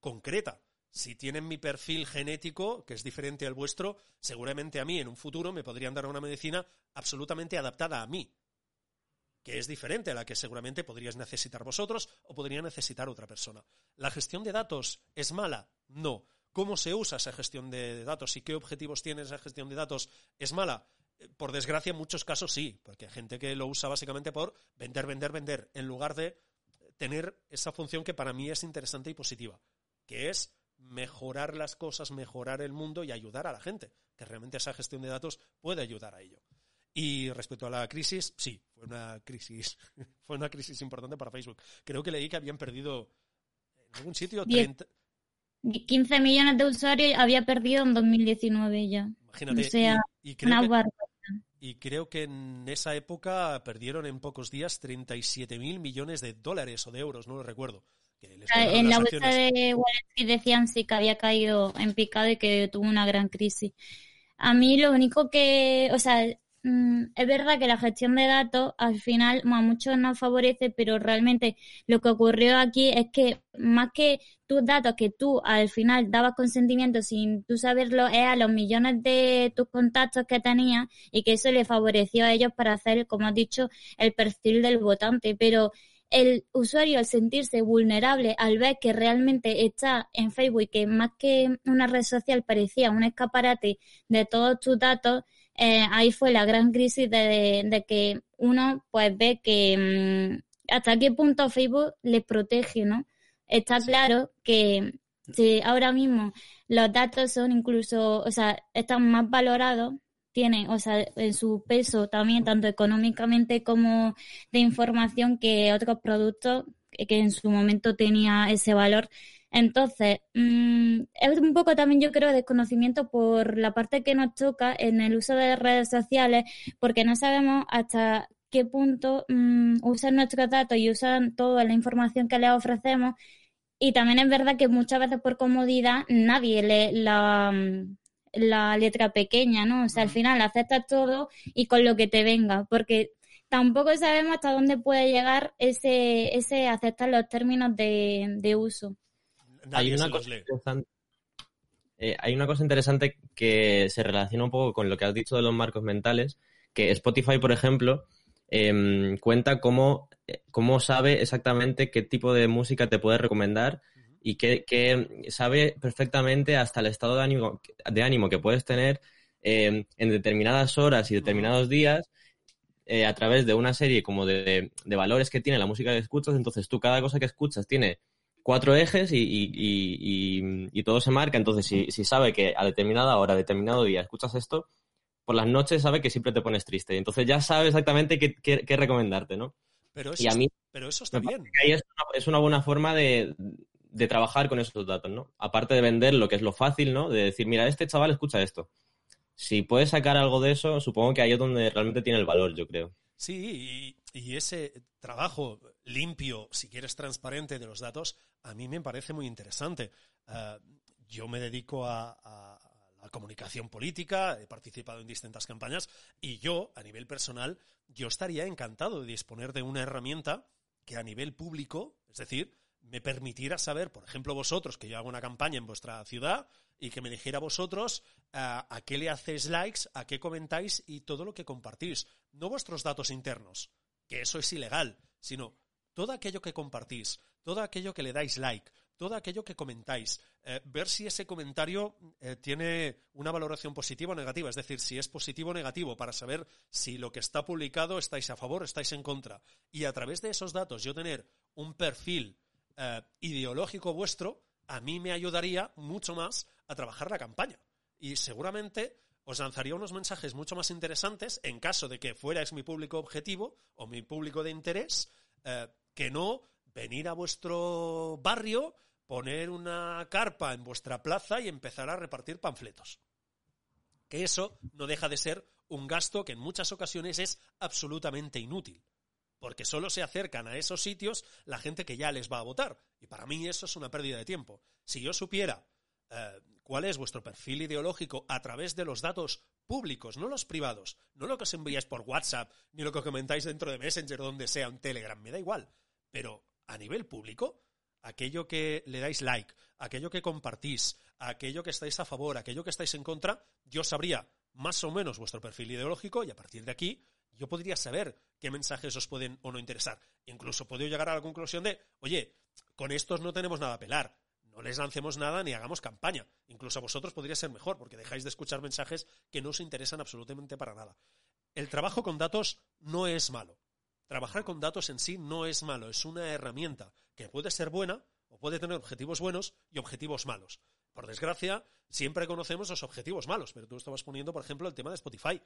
concreta si tienen mi perfil genético, que es diferente al vuestro, seguramente a mí en un futuro me podrían dar una medicina absolutamente adaptada a mí, que es diferente a la que seguramente podríais necesitar vosotros o podría necesitar otra persona. ¿La gestión de datos es mala? No. ¿Cómo se usa esa gestión de datos y qué objetivos tiene esa gestión de datos? ¿Es mala? Eh, por desgracia, en muchos casos sí, porque hay gente que lo usa básicamente por vender, vender, vender, en lugar de tener esa función que para mí es interesante y positiva, que es mejorar las cosas, mejorar el mundo y ayudar a la gente, que realmente esa gestión de datos puede ayudar a ello. Y respecto a la crisis, sí, fue una crisis, (laughs) fue una crisis importante para Facebook. Creo que leí que habían perdido en algún sitio 30... 15 millones de usuarios había perdido en 2019 ya. Imagínate. O sea, y, creo que, y creo que en esa época perdieron en pocos días 37 mil millones de dólares o de euros, no lo recuerdo. En la bolsa de Wall Street decían sí que había caído en picado y que tuvo una gran crisis. A mí lo único que, o sea, es verdad que la gestión de datos al final a muchos nos favorece, pero realmente lo que ocurrió aquí es que más que tus datos que tú al final dabas consentimiento sin tú saberlo, es a los millones de tus contactos que tenías y que eso le favoreció a ellos para hacer, como has dicho, el perfil del votante. Pero el usuario al sentirse vulnerable, al ver que realmente está en Facebook que más que una red social parecía un escaparate de todos tus datos, eh, ahí fue la gran crisis de, que uno pues ve que mm, hasta qué punto Facebook les protege, ¿no? está claro que si ahora mismo los datos son incluso, o sea, están más valorados, tienen, o sea, en su peso también, tanto económicamente como de información, que otros productos que en su momento tenía ese valor. Entonces, mm, es un poco también, yo creo, desconocimiento por la parte que nos toca en el uso de redes sociales, porque no sabemos hasta qué punto mm, usan nuestros datos y usan toda la información que les ofrecemos. Y también es verdad que muchas veces por comodidad nadie lee la, mm, la letra pequeña, ¿no? O sea, al final aceptas todo y con lo que te venga, porque tampoco sabemos hasta dónde puede llegar ese, ese aceptar los términos de, de uso. Hay una, cosa interesante, eh, hay una cosa interesante que se relaciona un poco con lo que has dicho de los marcos mentales, que Spotify, por ejemplo, Em, cuenta cómo, cómo sabe exactamente qué tipo de música te puede recomendar y que, sabe perfectamente hasta el estado de ánimo, de ánimo que puedes tener em, en determinadas horas y determinados días eh, a través de una serie como de, valores que tiene la música que escuchas. Entonces tú cada cosa que escuchas tiene cuatro ejes y, todo se marca. Entonces si, si sabe que a determinada hora, a determinado día escuchas esto, por las noches sabe que siempre te pones triste. Entonces ya sabe exactamente qué, recomendarte, ¿no? Pero eso, y a mí, pero eso está bien. ahí es una, buena forma de, trabajar con esos datos, ¿no? Aparte de vender lo que es lo fácil, ¿no? De decir, mira, este chaval escucha esto. Si puedes sacar algo de eso, supongo que ahí es donde realmente tiene el valor, yo creo. Sí, y, ese trabajo limpio, si quieres transparente de los datos, a mí me parece muy interesante. Ah, yo me dedico a comunicación política, he participado en distintas campañas y yo, a nivel personal, yo estaría encantado de disponer de una herramienta que a nivel público, es decir, me permitiera saber, por ejemplo, vosotros, que yo hago una campaña en vuestra ciudad y que me dijera vosotros a, a qué le hacéis likes, a qué comentáis y todo lo que compartís. No vuestros datos internos, que eso es ilegal, sino todo aquello que compartís, todo aquello que le dais like, todo aquello que comentáis, eh, ver si ese comentario eh, tiene una valoración positiva o negativa, es decir, si es positivo o negativo, para saber si lo que está publicado estáis a favor o estáis en contra. Y a través de esos datos yo tener un perfil eh, ideológico vuestro, a mí me ayudaría mucho más a trabajar la campaña. Y seguramente os lanzaría unos mensajes mucho más interesantes en caso de que fuerais mi público objetivo o mi público de interés, que no venir a vuestro barrio, poner una carpa en vuestra plaza y empezar a repartir panfletos. Que eso no deja de ser un gasto que en muchas ocasiones es absolutamente inútil. Porque solo se acercan a esos sitios la gente que ya les va a votar. Y para mí eso es una pérdida de tiempo. Si yo supiera eh, cuál es vuestro perfil ideológico a través de los datos públicos, no los privados, no lo que os enviáis por WhatsApp, ni lo que comentáis dentro de Messenger, donde sea, un Telegram, me da igual. Pero a nivel público, aquello que le dais like, aquello que compartís, aquello que estáis a favor, aquello que estáis en contra, yo sabría más o menos vuestro perfil ideológico y a partir de aquí yo podría saber qué mensajes os pueden o no interesar. Incluso puedo llegar a la conclusión de, oye, con estos no tenemos nada a pelar, no les lancemos nada ni hagamos campaña. Incluso a vosotros podría ser mejor porque dejáis de escuchar mensajes que no os interesan absolutamente para nada. El trabajo con datos no es malo. Trabajar con datos en sí no es malo, es una herramienta que puede ser buena o puede tener objetivos buenos y objetivos malos. Por desgracia, siempre conocemos los objetivos malos, pero tú estabas poniendo, por ejemplo, el tema de Spotify.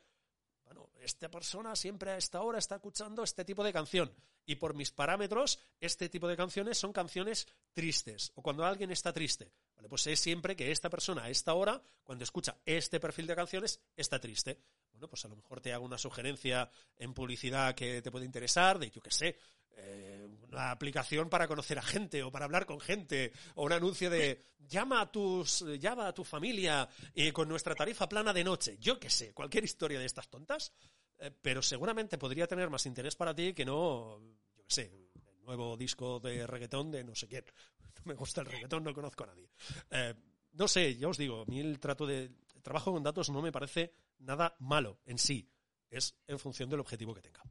Bueno, esta persona siempre a esta hora está escuchando este tipo de canción. Y por mis parámetros, este tipo de canciones son canciones tristes. O cuando alguien está triste. Vale, pues sé siempre que esta persona a esta hora, cuando escucha este perfil de canciones, está triste bueno, pues a lo mejor te hago una sugerencia en publicidad que te puede interesar, de yo qué sé, eh, una aplicación para conocer a gente o para hablar con gente, o un anuncio de llama a tus, llama a tu familia y con nuestra tarifa plana de noche, yo qué sé, cualquier historia de estas tontas, eh, pero seguramente podría tener más interés para ti que no, yo qué sé, el nuevo disco de reggaetón de no sé quién. (laughs) No me gusta el reggaetón, no conozco a nadie. Eh, no sé, ya os digo, a mí el trato de trabajo con datos no me parece nada malo en sí. Es en función del objetivo que tenga.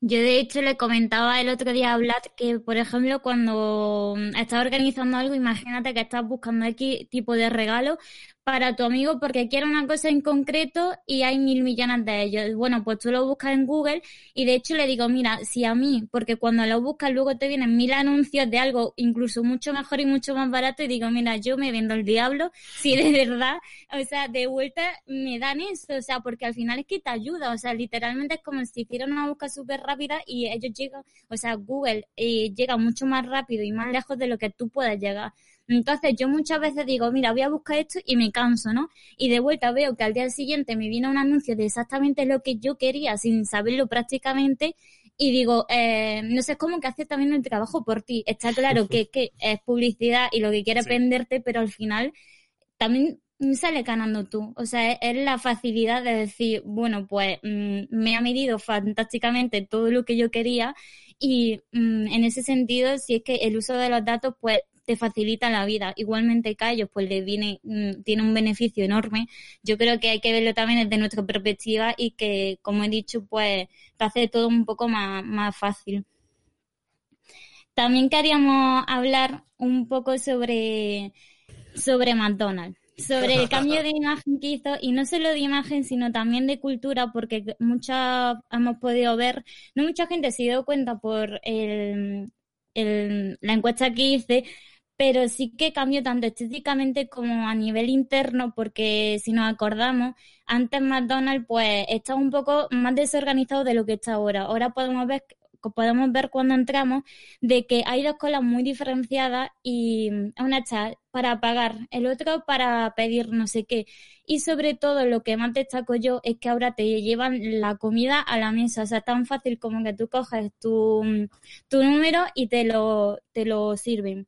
Yo de hecho le comentaba el otro día a Vlad que, por ejemplo, cuando estás organizando algo, imagínate que estás buscando X tipo de regalo para tu amigo porque quiere una cosa en concreto y hay mil millones de ellos. Bueno, pues tú lo buscas en Google y de hecho le digo, mira, si a mí, porque cuando lo buscas luego te vienen mil anuncios de algo incluso mucho mejor y mucho más barato y digo, mira, yo me vendo el diablo (laughs) si de verdad, o sea, de vuelta me dan eso, o sea, porque al final es que te ayuda, o sea, literalmente es como si hicieran una búsqueda súper rápida y ellos llegan, o sea, Google eh, llega mucho más rápido y más lejos de lo que tú puedas llegar. Entonces yo muchas veces digo, mira, voy a buscar esto y me canso, ¿no? Y de vuelta veo que al día siguiente me viene un anuncio de exactamente lo que yo quería sin saberlo prácticamente y digo, eh, no sé, es como que hace también el trabajo por ti. Está claro que, que es publicidad y lo que quiere venderte, pero al final también sale ganando tú. O sea, es, la facilidad de decir, bueno, pues mm, me ha medido fantásticamente todo lo que yo quería y mm, en ese sentido, si es que el uso de los datos, pues te facilita la vida. Igualmente ellos pues les viene, mm, tiene un beneficio enorme. Yo creo que hay que verlo también desde nuestra perspectiva y que, como he dicho, pues te hace todo un poco más, más fácil. También queríamos hablar un poco sobre, sobre McDonald's sobre el cambio de (laughs) imagen que hizo, y no solo de imagen, sino también de cultura, porque mucha hemos podido ver, no mucha gente se dio cuenta por el, el, la encuesta que hice, pero sí que cambió tanto estéticamente como a nivel interno, porque si nos acordamos, antes McDonald's pues estaba un poco más desorganizado de lo que está ahora. Ahora podemos ver podemos ver cuando entramos de que hay dos colas muy diferenciadas y una está para pagar, el otro para pedir no sé qué. Y sobre todo lo que más destaco yo es que ahora te llevan la comida a la mesa. O sea, tan fácil como que tú coges tu, tu número y te lo, te lo sirven.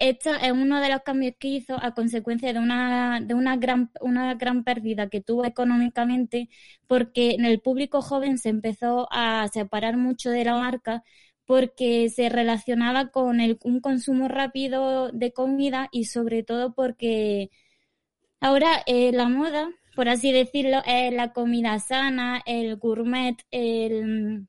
Esto es uno de los cambios que hizo a consecuencia de una, de una gran, una gran pérdida que tuvo económicamente, porque en el público joven se empezó a separar mucho de la marca porque se relacionaba con el, un consumo rápido de comida y sobre todo porque ahora eh, la moda, por así decirlo, es la comida sana, el gourmet, el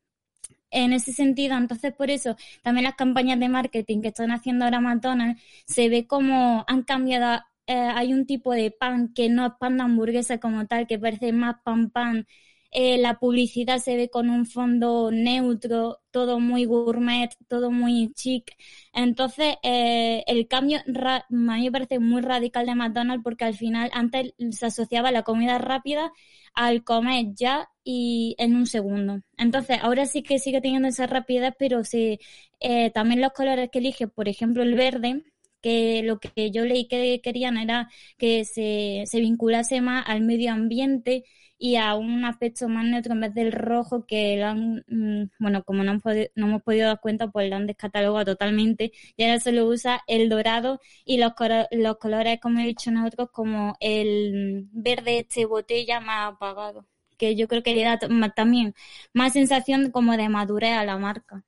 en ese sentido, entonces por eso también las campañas de marketing que están haciendo ahora McDonald's se ve como han cambiado, eh, hay un tipo de pan que no es pan de hamburguesa como tal, que parece más pan pan. Eh, la publicidad se ve con un fondo neutro, todo muy gourmet, todo muy chic. Entonces, eh, el cambio a mí me parece muy radical de McDonald's porque al final antes se asociaba la comida rápida al comer ya y en un segundo. Entonces, ahora sí que sigue teniendo esa rapidez, pero sí, eh, también los colores que elige, por ejemplo, el verde, que lo que yo leí que querían era que se, se vinculase más al medio ambiente y a un aspecto más neutro en vez del rojo que lo han, mm, bueno, como no hemos, podido, no hemos podido dar cuenta, pues lo han descatalogado totalmente y ahora solo usa el dorado y los, los colores, como he dicho nosotros, como el verde este botella más apagado, que yo creo que le da también más sensación como de madurez a la marca.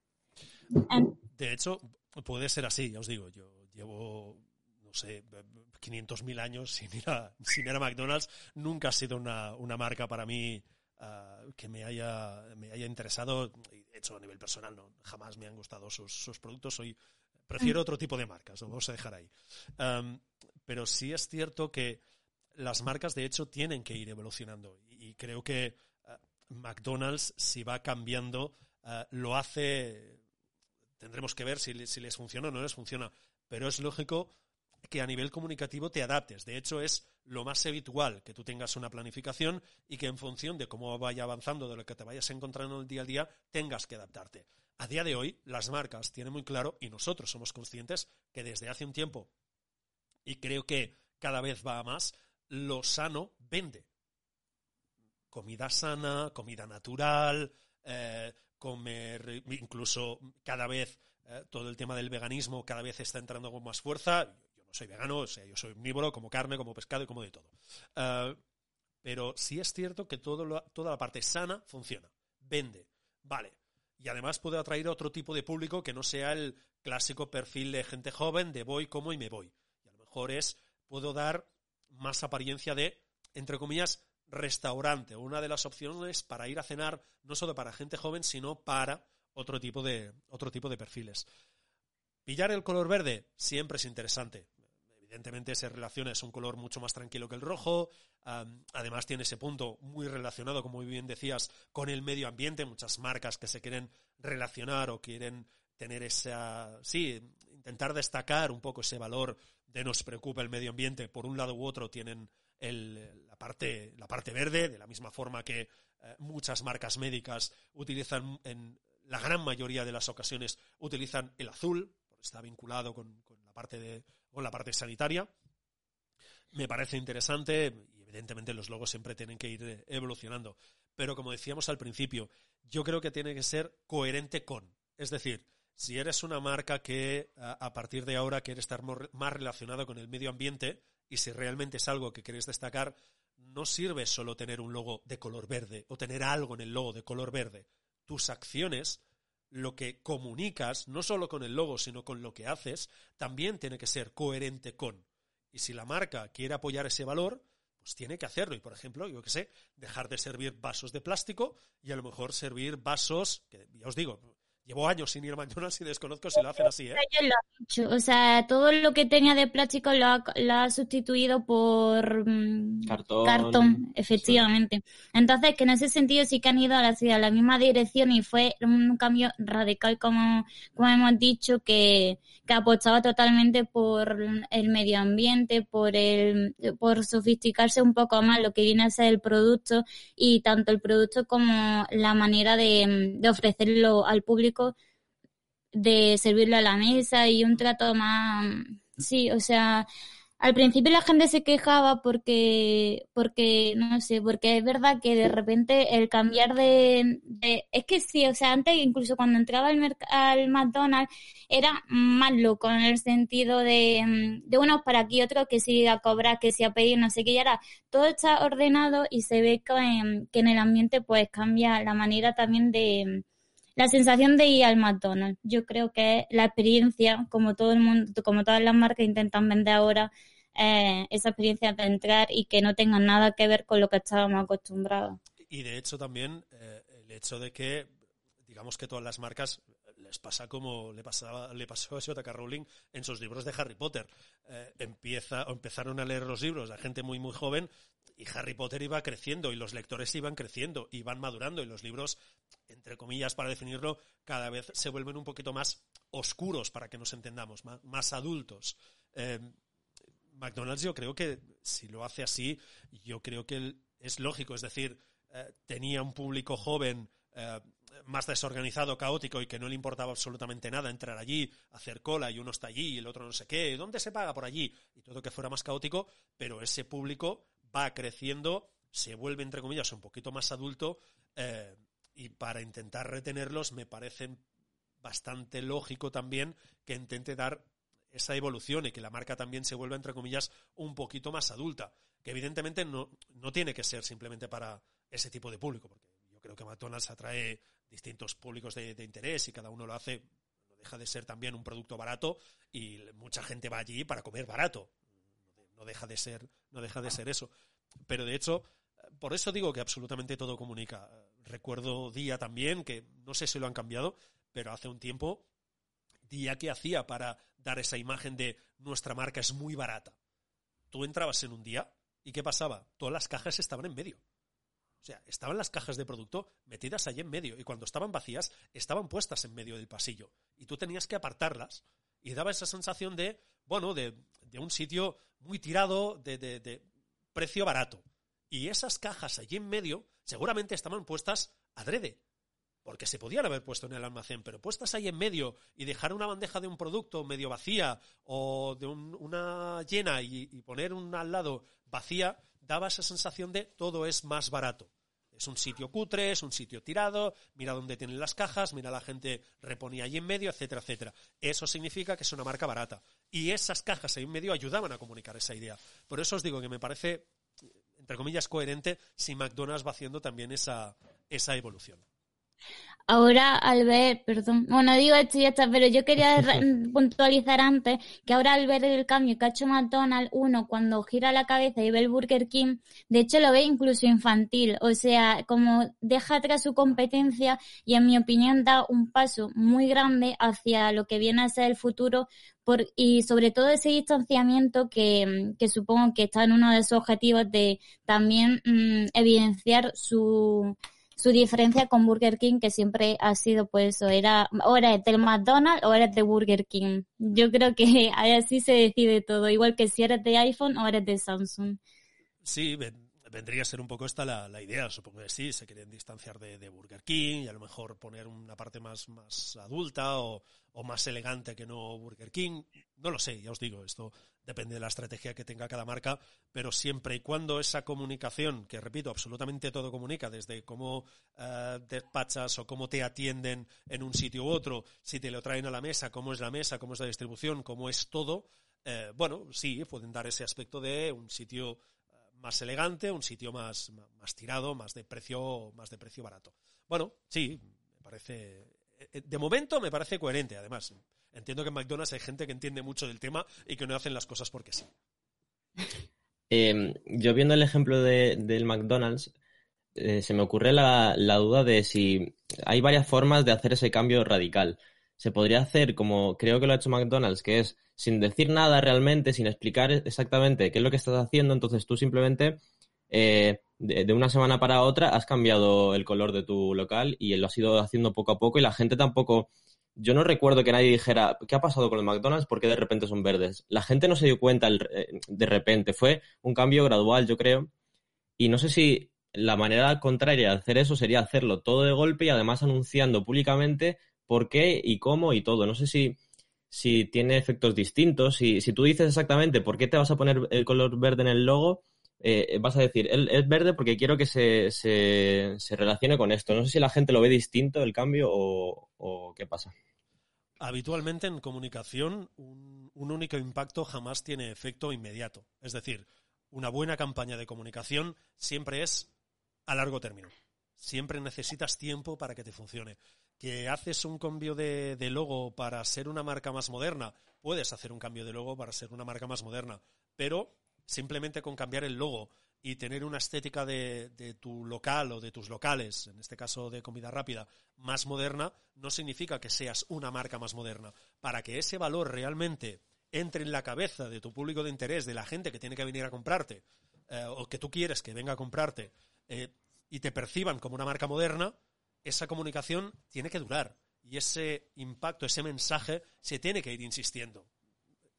De hecho, puede ser así, ya os digo, yo llevo, no sé, 500.000 años sin ir, a, sin ir a McDonald's, nunca ha sido una, una marca para mí uh, que me haya, me haya interesado. De hecho, a nivel personal, no, jamás me han gustado sus, sus productos. Soy, prefiero otro tipo de marcas, lo vamos a dejar ahí. Um, pero sí es cierto que las marcas, de hecho, tienen que ir evolucionando. Y, y creo que uh, McDonald's, si va cambiando, uh, lo hace. Tendremos que ver si, si les funciona o no les funciona. Pero es lógico que a nivel comunicativo te adaptes. De hecho, es lo más habitual que tú tengas una planificación y que en función de cómo vaya avanzando, de lo que te vayas encontrando en el día a día, tengas que adaptarte. A día de hoy, las marcas tienen muy claro, y nosotros somos conscientes, que desde hace un tiempo, y creo que cada vez va a más, lo sano vende. Comida sana, comida natural, eh, comer, incluso cada vez eh, todo el tema del veganismo cada vez está entrando con más fuerza soy vegano, o sea, yo soy omnívoro, como carne, como pescado y como de todo. Eh, pero sí es cierto que toda la parte sana funciona, vende, vale. Y además puede atraer a otro tipo de público que no sea el clásico perfil de gente joven, de voy, como y me voy. Y a lo mejor es, puedo dar más apariencia de, entre comillas, restaurante, una de las opciones para ir a cenar, no solo para gente joven, sino para otro tipo de, otro tipo de perfiles. Pillar el color verde siempre es interesante. Evidentemente se relaciona, es un color mucho más tranquilo que el rojo. además tiene ese punto muy relacionado, como muy bien decías, con el medio ambiente. Muchas marcas que se quieren relacionar o quieren tener esa, sí, intentar destacar un poco ese valor de nos preocupa el medio ambiente, por un lado u otro tienen la, parte, la parte verde, de la misma forma que eh, muchas marcas médicas utilizan en la gran mayoría de las ocasiones utilizan el azul, está vinculado con, la parte de, con la parte sanitaria. Me parece interesante y evidentemente los logos siempre tienen que ir evolucionando. Pero como decíamos al principio, yo creo que tiene que ser coherente con. Es decir, si eres una marca que a partir de ahora quiere estar más relacionado con el medio ambiente y si realmente es algo que queréis destacar, no sirve solo tener un logo de color verde o tener algo en el logo de color verde. Tus acciones, lo que comunicas, no solo con el logo, sino con lo que haces, también tiene que ser coherente con. Y si la marca quiere apoyar ese valor, pues tiene que hacerlo. Y, por ejemplo, yo que sé, dejar de servir vasos de plástico y a lo mejor servir vasos, que ya os digo, Llevo años sin ir a McDonald's y desconozco si lo hacen así, ¿eh? O sea, todo lo que tenía de plástico lo ha, sustituido por mm, cartón. efectivamente. Entonces, que en ese sentido sí que han ido hacia la misma dirección y fue un cambio radical, como, como hemos dicho, que, que apostaba totalmente por el medio ambiente, por el, por sofisticarse un poco más lo que viene a ser el producto y tanto el producto como la manera de, de ofrecerlo al público de servirlo a la mesa y un trato más, sí, o sea, al principio la gente se quejaba porque, porque, no sé, porque es verdad que de repente el cambiar de, es que sí, o sea, antes incluso cuando entraba al, al McDonald's era más loco en el sentido de, de unos para aquí, otros que sí a cobrar, que sí a pedir, no sé qué, y ahora todo está ordenado y se ve que, que en el ambiente pues cambia la manera también de, la sensación de ir al McDonald's. Yo creo que la experiencia, como todo el mundo, como todas las marcas intentan vender ahora, eh, esa experiencia de entrar y que no tenga nada que ver con lo que estábamos acostumbrados. Y de hecho también eh, el hecho de que, digamos que todas las marcas les pasa como le pasaba, le pasó a J.K. Rowling en sus libros de Harry Potter. Eh, empieza, o empezaron a leer los libros a gente muy muy joven y Harry Potter iba creciendo y los lectores iban creciendo, iban madurando y los libros, entre comillas, para definirlo, cada vez se vuelven un poquito más oscuros para que nos entendamos, más, adultos. Eh, McDonald's yo creo que si lo hace así, yo creo que es lógico, es decir, eh, tenía un público joven eh, más desorganizado, caótico y que no le importaba absolutamente nada entrar allí, hacer cola y uno está allí y el otro no sé qué, ¿dónde se paga por allí? Y todo que fuera más caótico, pero ese público va creciendo, se vuelve, entre comillas, un poquito más adulto eh, y para intentar retenerlos me parece bastante lógico también que intente dar esa evolución y que la marca también se vuelva, entre comillas, un poquito más adulta, que evidentemente no, no tiene que ser simplemente para ese tipo de público, porque yo creo que McDonald's atrae distintos públicos de, de interés y cada uno lo hace, deja de ser también un producto barato y mucha gente va allí para comer barato no deja de ser, no deja de ser eso. Pero de hecho, por eso digo que absolutamente todo comunica. Recuerdo Día también, que no sé si lo han cambiado, pero hace un tiempo, Día que hacía para dar esa imagen de nuestra marca es muy barata. Tú entrabas en un día y ¿qué pasaba? Todas las cajas estaban en medio. O sea, estaban las cajas de producto metidas allí en medio y cuando estaban vacías estaban puestas en medio del pasillo y tú tenías que apartarlas y daba esa sensación de, bueno, de, un sitio muy tirado, de, precio barato. Y esas cajas allí en medio seguramente estaban puestas adrede, porque se podían haber puesto en el almacén, pero puestas ahí en medio y dejar una bandeja de un producto medio vacía o de una llena y, y poner una al lado vacía, daba esa sensación de todo es más barato. Es un sitio cutre, es un sitio tirado, mira dónde tienen las cajas, mira la gente reponía ahí en medio, etcétera, etcétera. Eso significa que es una marca barata. Y esas cajas ahí en medio ayudaban a comunicar esa idea. Por eso os digo que me parece, entre comillas, coherente si McDonald's va haciendo también esa, esa evolución. Ahora al ver, perdón, bueno, digo esto y ya está, pero yo quería (laughs) puntualizar antes que ahora al ver el cambio que ha hecho McDonald's, uno cuando gira la cabeza y ve el Burger King, de hecho lo ve incluso infantil, o sea, como deja atrás su competencia y en mi opinión da un paso muy grande hacia lo que viene a ser el futuro por, y sobre todo ese distanciamiento que, que supongo que está en uno de sus objetivos de también mm, evidenciar su su diferencia con Burger King, que siempre ha sido, pues, o era, o eres del McDonald's o eres de Burger King. Yo creo que (laughs) así se decide todo, igual que si eres de iPhone o eres de Samsung. Sí, vendría a ser un poco esta la, idea, supongo que sí, se quieren distanciar de, Burger King y a lo mejor poner una parte más, más adulta o, o más elegante que no Burger King. No lo sé, ya os digo, esto depende de la estrategia que tenga cada marca, pero siempre y cuando esa comunicación, que repito, absolutamente todo comunica, desde cómo eh, despachas o cómo te atienden en un sitio u otro, si te lo traen a la mesa, cómo es la mesa, cómo es la distribución, cómo es todo, eh, bueno, sí, pueden dar ese aspecto de un sitio más elegante, un sitio más, más tirado, más de precio, más de precio barato. Bueno, sí, me parece, de momento me parece coherente, además. Entiendo que en McDonald's hay gente que entiende mucho del tema y que no hacen las cosas porque sí. Em, yo viendo el ejemplo del McDonald's, eh, se me ocurre la, duda de si hay varias formas de hacer ese cambio radical. Se podría hacer como creo que lo ha hecho McDonald's, que es sin decir nada realmente, sin explicar exactamente qué es lo que estás haciendo, entonces tú simplemente eh, de, una semana para otra has cambiado el color de tu local y lo has ido haciendo poco a poco y la gente tampoco yo no recuerdo que nadie dijera, ¿qué ha pasado con el McDonald's? ¿Por qué de repente son verdes? La gente no se dio cuenta eh, de repente. Fue un cambio gradual, yo creo. Y no sé si la manera contraria de hacer eso sería hacerlo todo de golpe y además anunciando públicamente por qué y cómo y todo. No sé si, si tiene efectos distintos. Si, si tú dices exactamente por qué te vas a poner el color verde en el logo, eh, vas a decir, es verde porque quiero que se, se, se, relacione con esto. No sé si la gente lo ve distinto el cambio o, qué pasa. Habitualmente en comunicación un, un, único impacto jamás tiene efecto inmediato. Es decir, una buena campaña de comunicación siempre es a largo término. Siempre necesitas tiempo para que te funcione. Que haces un cambio de, logo para ser una marca más moderna, puedes hacer un cambio de logo para ser una marca más moderna, pero simplemente con cambiar el logo y tener una estética de, tu local o de tus locales, en este caso de comida rápida, más moderna, no significa que seas una marca más moderna. Para que ese valor realmente entre en la cabeza de tu público de interés, de la gente que tiene que venir a comprarte, eh, o que tú quieres que venga a comprarte, eh, y te perciban como una marca moderna, esa comunicación tiene que durar. Y ese impacto, ese mensaje, se tiene que ir insistiendo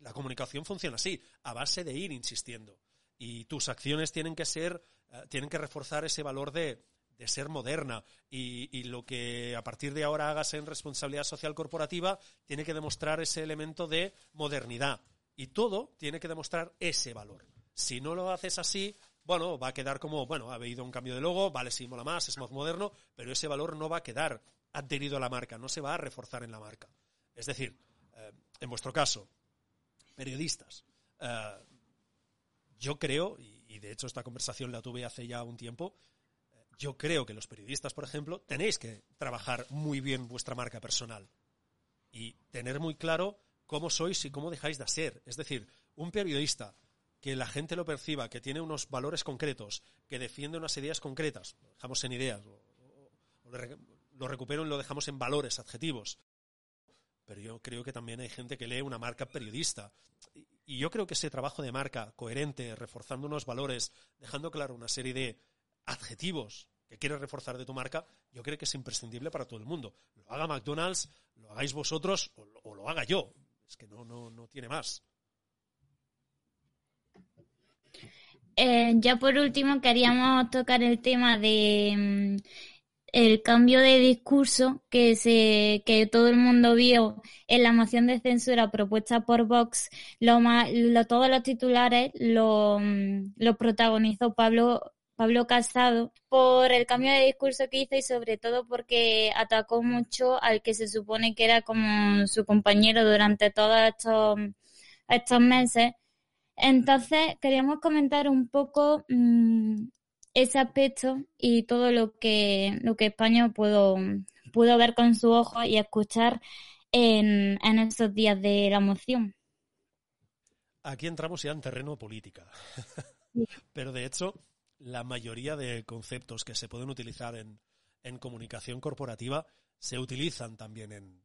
la comunicación funciona así, a base de ir insistiendo. Y tus acciones tienen que ser, eh, tienen que reforzar ese valor de, ser moderna. Y, lo que a partir de ahora hagas en responsabilidad social corporativa tiene que demostrar ese elemento de modernidad. Y todo tiene que demostrar ese valor. Si no lo haces así, bueno, va a quedar como, bueno, ha habido un cambio de logo, vale, sí, mola más, es más moderno, pero ese valor no va a quedar adherido a la marca, no se va a reforzar en la marca. Es decir, eh, en vuestro caso, periodistas. Eh, yo creo, y, de hecho esta conversación la tuve hace ya un tiempo, eh, yo creo que los periodistas, por ejemplo, tenéis que trabajar muy bien vuestra marca personal y tener muy claro cómo sois y cómo dejáis de ser. Es decir, un periodista que la gente lo perciba, que tiene unos valores concretos, que defiende unas ideas concretas, lo dejamos en ideas, lo recupero y lo dejamos en valores, adjetivos, pero yo creo que también hay gente que lee una marca periodista. Y yo creo que ese trabajo de marca coherente, reforzando unos valores, dejando claro una serie de adjetivos que quieres reforzar de tu marca, yo creo que es imprescindible para todo el mundo. Lo haga McDonald's, lo hagáis vosotros o, lo haga yo. Es que no, no, no tiene más. Eh, ya por último queríamos tocar el tema de mm, el cambio de discurso que se que todo el mundo vio en la moción de censura propuesta por Vox, lo, lo todos los titulares lo, mm, lo protagonizó Pablo Pablo Casado por el cambio de discurso que hizo y sobre todo porque atacó mucho al que se supone que era como su compañero durante todos estos, estos meses. Entonces, queríamos comentar un poco mmm, ese aspecto y todo lo que, lo que España puedo, pudo ver con su ojo y escuchar en, en esos días de la moción. Aquí entramos ya en terreno política. (laughs) Pero de hecho, la mayoría de conceptos que se pueden utilizar en, en comunicación corporativa se utilizan también en,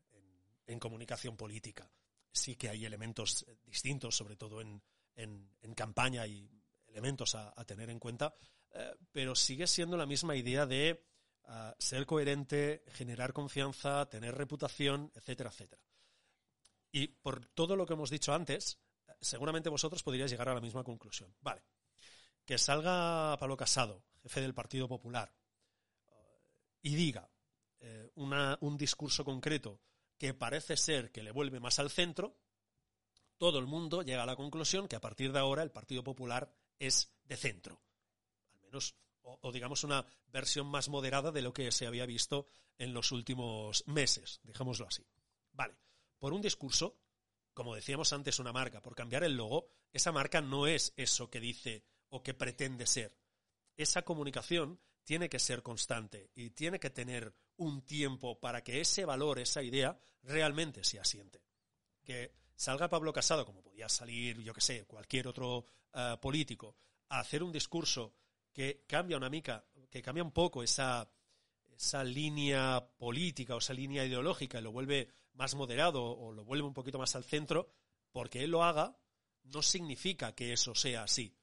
en, comunicación política. Sí que hay elementos distintos, sobre todo en, en campaña y elementos a, tener en cuenta, eh, pero sigue siendo la misma idea de ah, ser coherente, generar confianza, tener reputación, etcétera, etcétera. Y por todo lo que hemos dicho antes, seguramente vosotros podríais llegar a la misma conclusión. Vale, que salga Pablo Casado, jefe del Partido Popular, y diga eh, un discurso concreto que parece ser que le vuelve más al centro, todo el mundo llega a la conclusión que a partir de ahora el Partido Popular es de centro. Al menos, o, digamos una versión más moderada de lo que se había visto en los últimos meses, dejémoslo así. Vale, por un discurso, como decíamos antes, una marca, por cambiar el logo, esa marca no es eso que dice o que pretende ser. Esa comunicación tiene que ser constante y tiene que tener un tiempo para que ese valor, esa idea, realmente se asiente. Que salga Pablo Casado, como podía salir, yo que sé, cualquier otro eh, político, a hacer un discurso que cambia una mica, que cambia un poco esa, esa línea política o esa línea ideológica y lo vuelve más moderado o lo vuelve un poquito más al centro, porque él lo haga, no significa que eso sea así.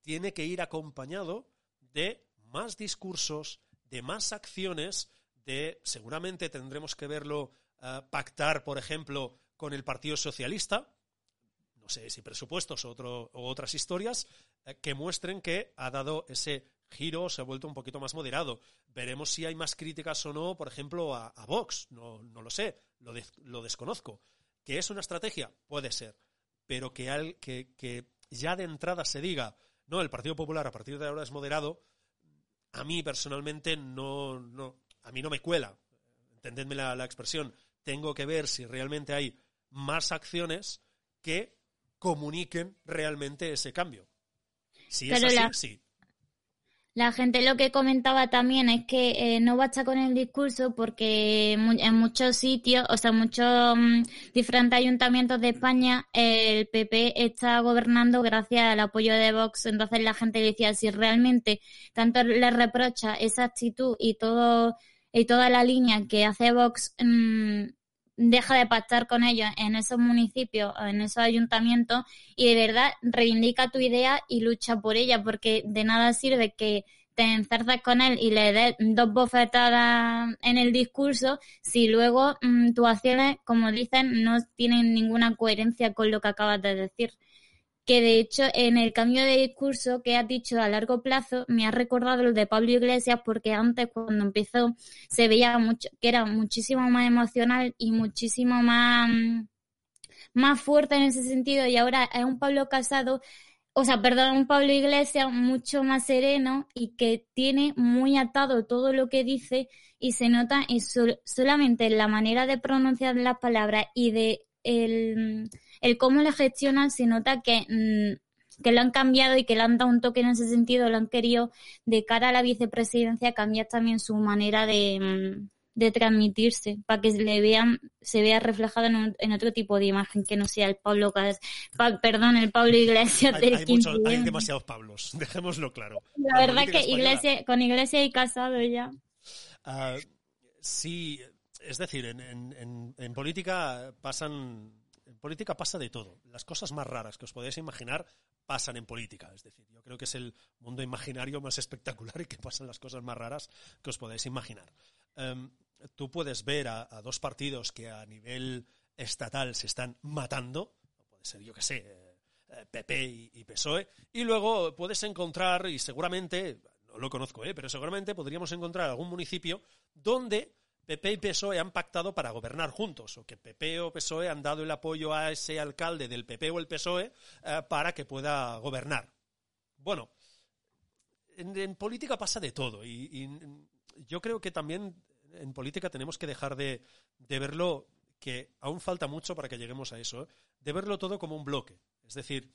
Tiene que ir acompañado de más discursos, de más acciones, de seguramente tendremos que verlo eh, pactar, por ejemplo, con el Partido Socialista, no sé si presupuestos o, otras historias, eh, que muestren que ha dado ese giro, se ha vuelto un poquito más moderado. Veremos si hay más críticas o no, por ejemplo, a, Vox, no, lo sé, lo, desconozco. ¿Que es una estrategia? Puede ser, pero que, que ya de entrada se diga, no, el Partido Popular a partir de ahora es moderado, a mí personalmente no, no a mí no me cuela, entendedme la, expresión, tengo que ver si realmente hay más acciones que comuniquen realmente ese cambio. Si es así, sí. La gente lo que comentaba también es que eh, no basta con el discurso porque en muchos sitios, o sea, muchos mm, diferentes ayuntamientos de España, el PP está gobernando gracias al apoyo de Vox. Entonces la gente decía, si realmente tanto le reprocha esa actitud y todo y toda la línea que hace Vox mm, deja de pactar con ellos en esos municipios, en esos ayuntamientos y de verdad reivindica tu idea y lucha por ella, porque de nada sirve que te encerces con él y le des dos bofetadas en el discurso si luego mm, tus acciones, como dicen, no tienen ninguna coherencia con lo que acabas de decir que de hecho en el cambio de discurso que has dicho a largo plazo me ha recordado el de Pablo Iglesias porque antes cuando empezó se veía mucho que era muchísimo más emocional y muchísimo más más fuerte en ese sentido y ahora es un Pablo Casado o sea, perdón, un Pablo Iglesias mucho más sereno y que tiene muy atado todo lo que dice y se nota en solamente en la manera de pronunciar las palabras y de el el cómo le gestionan se nota que, mm, que lo han cambiado y que le han dado un toque en ese sentido, lo han querido de cara a la vicepresidencia cambiar también su manera de, mm, de transmitirse para que le vean se vea reflejado en, otro tipo de imagen que no sea el Pablo perdón el Pablo Iglesias hay, hay, demasiados Pablos (laughs) dejémoslo claro. La, verdad que Iglesia con Iglesia y casado ya. Uh, sí es decir en, en, en política pasan política pasa de todo. Las cosas más raras que os podéis imaginar pasan en política. Es decir, yo creo que es el mundo imaginario más (laughs) espectacular y que pasan las cosas más raras que os podéis imaginar. Em, tú puedes ver a, dos partidos que a nivel estatal se están matando, puede ser, yo que sé, PP eh, y, y, PSOE, y luego puedes encontrar, y seguramente, no lo conozco, ¿eh? pero seguramente podríamos encontrar algún municipio donde PP y PSOE han pactado para gobernar juntos, o que PP o PSOE han dado el apoyo a ese alcalde del PP o el PSOE eh, para que pueda gobernar. Bueno, en, política pasa de todo y, yo creo que también en política tenemos que dejar de, verlo, que aún falta mucho para que lleguemos a eso, ¿eh? de verlo todo como un bloque. Es decir,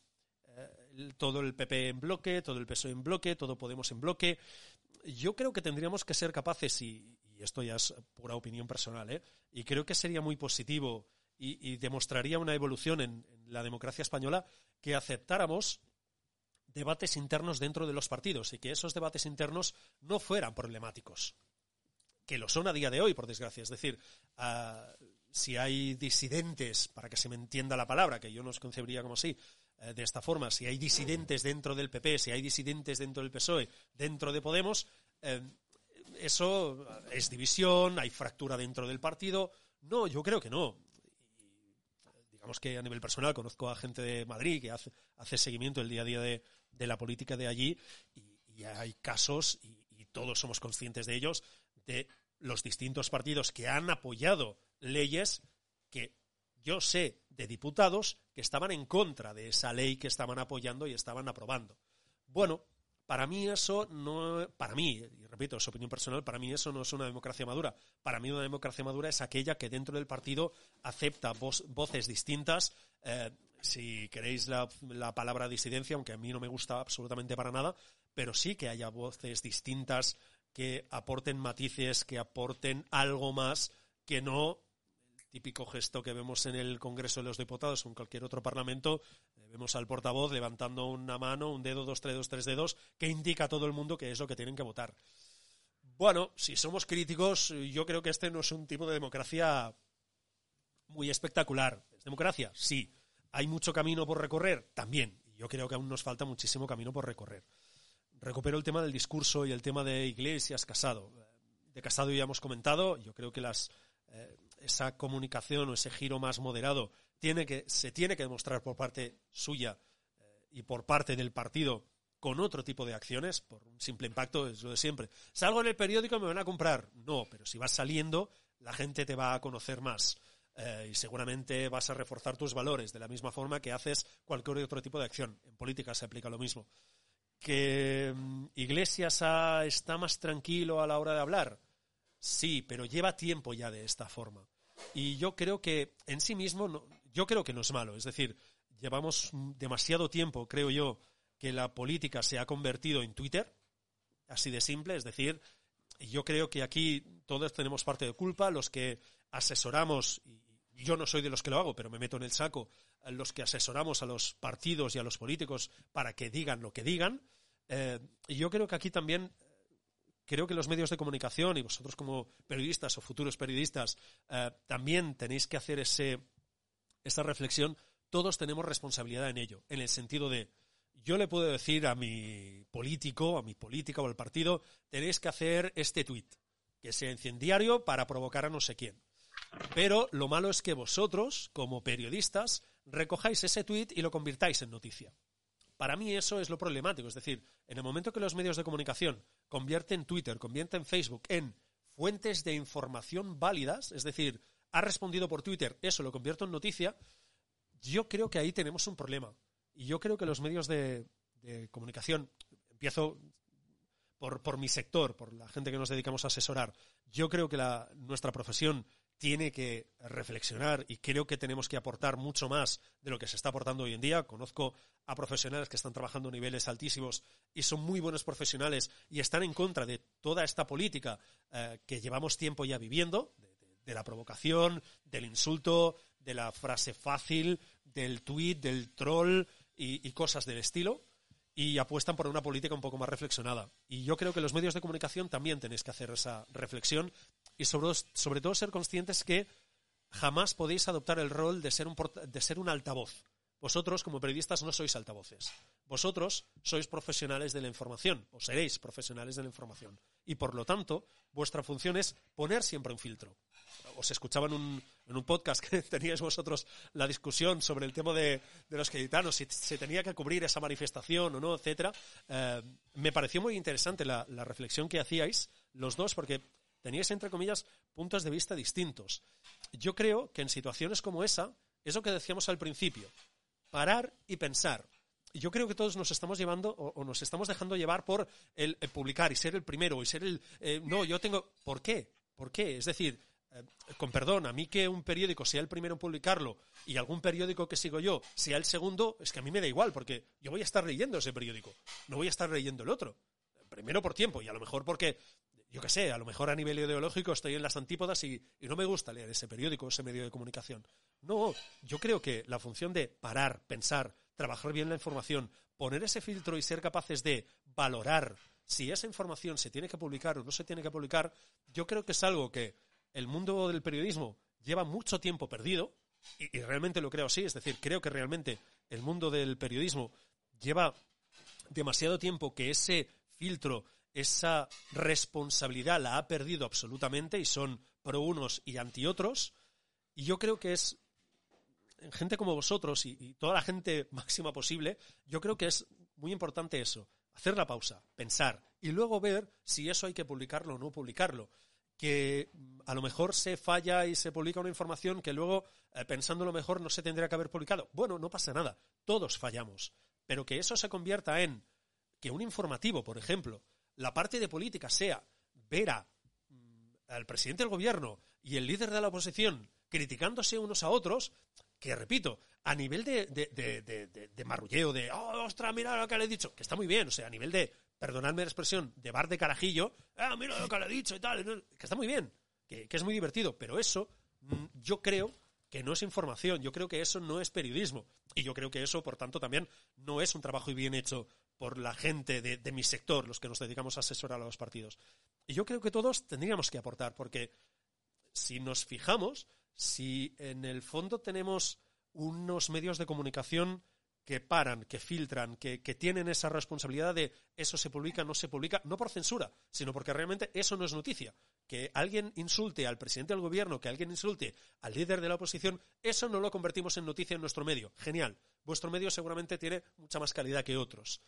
eh, todo el PP en bloque, todo el PSOE en bloque, todo Podemos en bloque. yo creo que tendríamos que ser capaces, y, esto ya es pura opinión personal, ¿eh? y creo que sería muy positivo y, demostraría una evolución en, la democracia española que aceptáramos debates internos dentro de los partidos y que esos debates internos no fueran problemáticos, que lo son a día de hoy, por desgracia. Es decir, ah, si hay disidentes, para que se me entienda la palabra, que yo no os concebiría como así, eh, de esta forma, si hay disidentes dentro del PP, si hay disidentes dentro del PSOE, dentro de Podemos, eh, eso es división, hay fractura dentro del partido. No, yo creo que no. digamos que a nivel personal conozco a gente de Madrid que hace, hace seguimiento el día a día de, la política de allí y, hay casos, y, y todos somos conscientes de ellos, de los distintos partidos que han apoyado leyes que yo sé de diputados que estaban en contra de esa ley que estaban apoyando y estaban aprobando. Bueno, para mí eso no, para mí, y repito, es opinión personal, para mí eso no es una democracia madura. Para mí una democracia madura es aquella que dentro del partido acepta voces distintas. Eh, si queréis la, la, palabra disidencia, aunque a mí no me gusta absolutamente para nada, pero sí que haya voces distintas que aporten matices, que aporten algo más que no típico gesto que vemos en el Congreso de los Diputados o en cualquier otro parlamento. Eh, vemos al portavoz levantando una mano, un dedo, dos dedos, tres dedos, que indica a todo el mundo que es lo que tienen que votar. Bueno, si somos críticos, yo creo que este no es un tipo de democracia muy espectacular. ¿Es democracia? Sí. ¿Hay mucho camino por recorrer? También. Yo creo que aún nos falta muchísimo camino por recorrer. Recupero el tema del discurso y el tema de Iglesias Casado. De Casado ya hemos comentado, yo creo que las eh, esa comunicación o ese giro más moderado tiene que, se tiene que demostrar por parte suya eh, y por parte del partido con otro tipo de acciones, por un simple impacto, es lo de siempre. Salgo en el periódico y me van a comprar. No, pero si vas saliendo, la gente te va a conocer más. Eh, y seguramente vas a reforzar tus valores de la misma forma que haces cualquier otro tipo de acción. En política se aplica lo mismo. Que mm, Iglesias está más tranquilo a la hora de hablar Sí, pero lleva tiempo ya de esta forma. Y yo creo que en sí mismo, no, yo creo que no es malo. Es decir, llevamos demasiado tiempo, creo yo, que la política se ha convertido en Twitter, así de simple. Es decir, yo creo que aquí todos tenemos parte de culpa, los que asesoramos, y yo no soy de los que lo hago, pero me meto en el saco, los que asesoramos a los partidos y a los políticos para que digan lo que digan. Eh, y yo creo que aquí también creo que los medios de comunicación y vosotros como periodistas o futuros periodistas eh, también tenéis que hacer ese, esa reflexión. Todos tenemos responsabilidad en ello, en el sentido de yo le puedo decir a mi político, a mi política o al partido, tenéis que hacer este tuit, que sea incendiario para provocar a no sé quién. Pero lo malo es que vosotros, como periodistas, recojáis ese tuit y lo convirtáis en noticia. Para mí eso es lo problemático. Es decir, en el momento que los medios de comunicación convierten Twitter, convierten Facebook en fuentes de información válidas, es decir, ha respondido por Twitter, eso lo convierto en noticia, yo creo que ahí tenemos un problema. Y yo creo que los medios de, comunicación, empiezo por, por, mi sector, por la gente que nos dedicamos a asesorar, yo creo que la, nuestra profesión tiene que reflexionar y creo que tenemos que aportar mucho más de lo que se está aportando hoy en día. Conozco a profesionales que están trabajando a niveles altísimos y son muy buenos profesionales y están en contra de toda esta política eh, que llevamos tiempo ya viviendo, de, la provocación, del insulto, de la frase fácil, del tweet, del troll y cosas del estilo y apuestan por una política un poco más reflexionada. Y yo creo que los medios de comunicación también tenéis que hacer esa reflexión y sobre, sobre todo ser conscientes que jamás podéis adoptar el rol de ser un, de ser un altavoz. Vosotros, como periodistas, no sois altavoces. Vosotros sois profesionales de la información, o seréis profesionales de la información. Y por lo tanto, vuestra función es poner siempre un filtro. Os escuchaba en un, en un podcast que (laughs) teníais vosotros la discusión sobre el tema de, los queditanos, si se tenía que cubrir esa manifestación o no, etcétera. Eh, me pareció muy interesante la, la reflexión que hacíais los dos, porque teníais, entre comillas, puntos de vista distintos. Yo creo que en situaciones como esa, es lo que decíamos al principio parar y pensar. Yo creo que todos nos estamos llevando o, nos estamos dejando llevar por el, publicar y ser el primero y ser el... Eh, no, yo tengo... ¿Por qué? ¿Por qué? Es decir, eh, con perdón, a mí que un periódico sea el primero en publicarlo y algún periódico que sigo yo sea el segundo, es que a mí me da igual, porque yo voy a estar leyendo ese periódico, no voy a estar leyendo el otro. primero por tiempo y a lo mejor porque, yo qué sé, a lo mejor a nivel ideológico estoy en las antípodas y, y no me gusta leer ese periódico, ese medio de comunicación. No, yo creo que la función de parar, pensar, trabajar bien la información, poner ese filtro y ser capaces de valorar si esa información se tiene que publicar o no se tiene que publicar, yo creo que es algo que el mundo del periodismo lleva mucho tiempo perdido, y, realmente lo creo así, es decir, creo que realmente el mundo del periodismo lleva demasiado tiempo que ese filtro, esa responsabilidad la ha perdido absolutamente y son pro unos y anti otros. Y yo creo que es gente como vosotros y, toda la gente (laughs) máxima posible, yo creo que es muy importante eso, hacer la pausa, pensar y luego ver si eso hay que publicarlo o no publicarlo. Que a lo mejor se falla y se publica una información que luego, eh, pensándolo mejor, no se tendría que haber publicado. Bueno, no pasa nada, todos fallamos. Pero que eso se convierta en que un informativo, por ejemplo, la parte de política sea ver mm, al presidente del gobierno y el líder de la oposición criticándose unos a otros, que repito, a nivel de, de, de, de, marrulleo, de, oh, ostras, mira lo que le he dicho, que está muy bien, o sea, a nivel de, perdonadme la expresión, de bar de carajillo, ah, mira lo que le he dicho y tal, que está muy bien, que, que es muy divertido, pero eso mm, yo creo que no es información, yo creo que eso no es periodismo, y yo creo que eso, por tanto, también no es un trabajo bien hecho por la gente de, mi sector, los que nos dedicamos a asesorar a los partidos. Y yo creo que todos tendríamos que aportar, porque si nos fijamos, si en el fondo tenemos unos medios de comunicación que paran, que filtran, que, tienen esa responsabilidad de eso se publica, no se publica, no por censura, sino porque realmente eso no es noticia. Que alguien insulte al presidente del gobierno, que alguien insulte al líder de la oposición, eso no lo convertimos en noticia en nuestro medio. Genial. Vuestro medio seguramente tiene mucha más calidad que otros.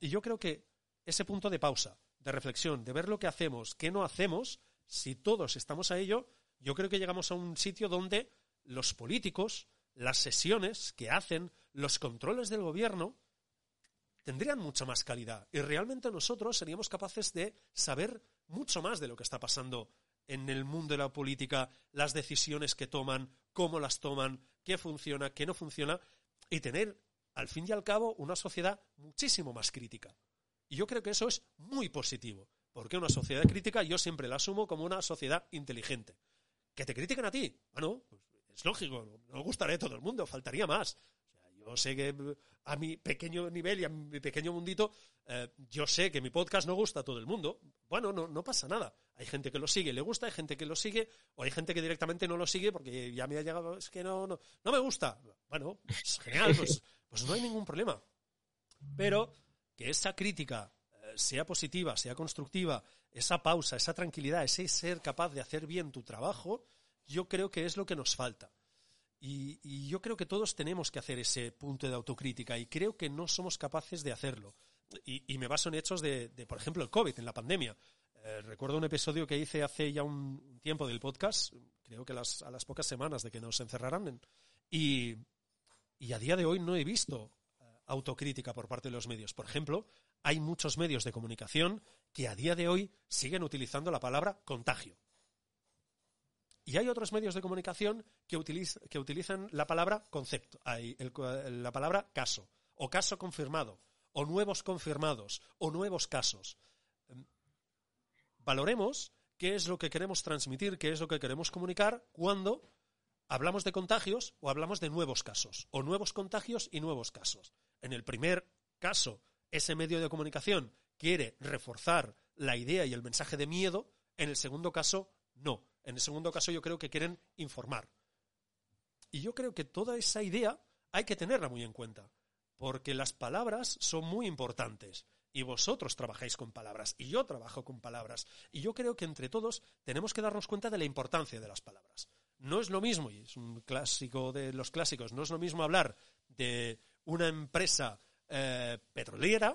Y yo creo que ese punto de pausa, de reflexión, de ver lo que hacemos, qué no hacemos, si todos estamos a ello, yo creo que llegamos a un sitio donde los políticos, las sesiones que hacen, los controles del gobierno, tendrían mucha más calidad. Y realmente nosotros seríamos capaces de saber mucho más de lo que está pasando en el mundo de la política, las decisiones que toman, cómo las toman, qué funciona, qué no funciona, y tener, al fin y al cabo, una sociedad muchísimo más crítica. Y yo creo que eso es muy positivo, porque una sociedad crítica yo siempre la asumo como una sociedad inteligente que te critiquen a ti. Bueno, pues es lógico, no gustaré a todo el mundo, faltaría más. yo sé que a mi pequeño nivel y a mi pequeño mundito, eh, yo sé que mi podcast no gusta a todo el mundo. Bueno, no, no pasa nada. Hay gente que lo sigue, le gusta, hay gente que lo sigue, o hay gente que directamente no lo sigue porque ya me ha llegado, es que no, no, no me gusta. Bueno, pues (laughs) genial, pues, pues no hay ningún problema. Pero que esa crítica eh, sea positiva, sea constructiva, esa pausa, esa tranquilidad, ese ser capaz de hacer bien tu trabajo, yo creo que es lo que nos falta. Y, yo creo que todos tenemos que hacer ese punto de autocrítica y creo que no somos capaces de hacerlo. Y, me baso en hechos de, por ejemplo, el COVID, en la pandemia. Eh, recuerdo un episodio que hice hace ya un tiempo del podcast, creo que a las pocas semanas de que nos encerraran, y, a día de hoy no he visto eh, autocrítica por parte de los medios. Por ejemplo, hay muchos medios de comunicación que a día de hoy siguen utilizando la palabra contagio. Y hay otros medios de comunicación que, utilizan la palabra concepto, la palabra caso, o caso confirmado, o nuevos confirmados, o nuevos casos. Em, valoremos qué es lo que queremos transmitir, qué es lo que queremos comunicar cuando hablamos de contagios o hablamos de nuevos casos, o nuevos contagios y nuevos casos. En el primer caso, ese medio de comunicación quiere reforzar la idea y el mensaje de miedo, en el segundo caso, no. En el segundo caso yo creo que quieren informar. Y yo creo que toda esa idea hay que tenerla muy en cuenta, porque las palabras son muy importantes. Y vosotros trabajáis con palabras, y yo trabajo con palabras. Y yo creo que entre todos tenemos que darnos cuenta de la importancia de las palabras. No es lo mismo, y es un clásico de los clásicos, no es lo mismo hablar de una empresa eh, petrolera,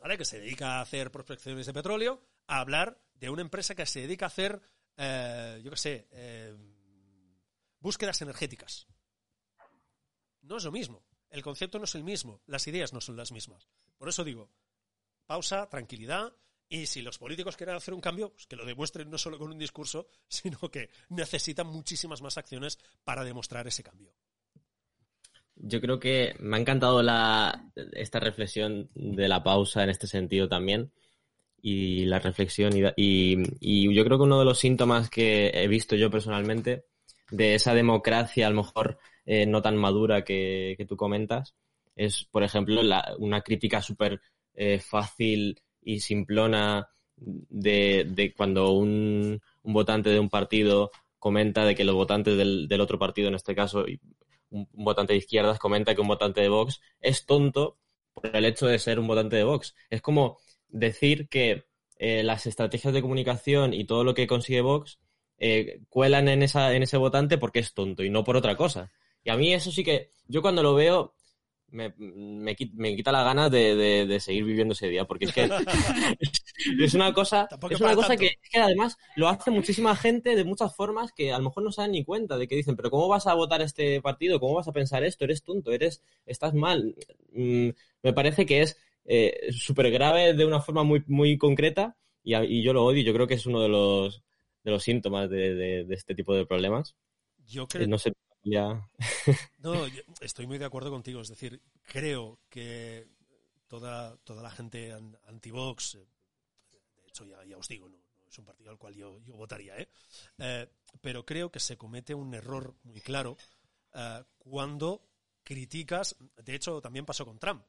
¿vale? que se dedica a hacer prospecciones de petróleo, a hablar de una empresa que se dedica a hacer, eh, yo qué sé, eh, búsquedas energéticas. No es lo mismo. El concepto no es el mismo. Las ideas no son las mismas. Por eso digo, pausa, tranquilidad. Y si los políticos quieren hacer un cambio, pues que lo demuestren no solo con un discurso, (laughs) sino que necesitan muchísimas más acciones para demostrar ese cambio. yo creo que me ha encantado la, esta reflexión de la pausa en este sentido también y la reflexión y, yo creo que uno de los síntomas que he visto yo personalmente de esa democracia a lo mejor eh, no tan madura que, que, tú comentas es, por ejemplo, la, una crítica súper eh, fácil y simplona de, de cuando un, un, votante de un partido comenta de que los votantes del, del otro partido, en este caso un, votante de izquierdas, comenta que un votante de Vox es tonto por el hecho de ser un votante de Vox. Es como decir que eh, las estrategias de comunicación y todo lo que consigue Vox eh, cuelan en, esa, en ese votante porque es tonto y no por otra cosa. Y a mí eso sí que, yo cuando lo veo, me, me, me quita la gana de, de, de, seguir viviendo ese día, porque es que (laughs) es una cosa, es una cosa que, que, además lo hace muchísima gente de muchas formas que a lo mejor no se dan ni cuenta de que dicen, pero ¿cómo vas a votar este partido? ¿Cómo vas a pensar esto? Eres tonto, eres, estás mal. Mm, me parece que es eh, súper grave de una forma muy, muy concreta y, y, yo lo odio. Yo creo que es uno de los, de los síntomas de, de, de este tipo de problemas. Yo creo. Eh, no sé, ya. (laughs) no, estoy muy de acuerdo contigo. Es decir, creo que toda, toda la gente anti-Vox, eh, de hecho, ya, ya os digo, no, es un partido al cual yo, yo votaría, ¿eh? ¿eh? pero creo que se comete un error muy claro cuando criticas. De hecho, también pasó con Trump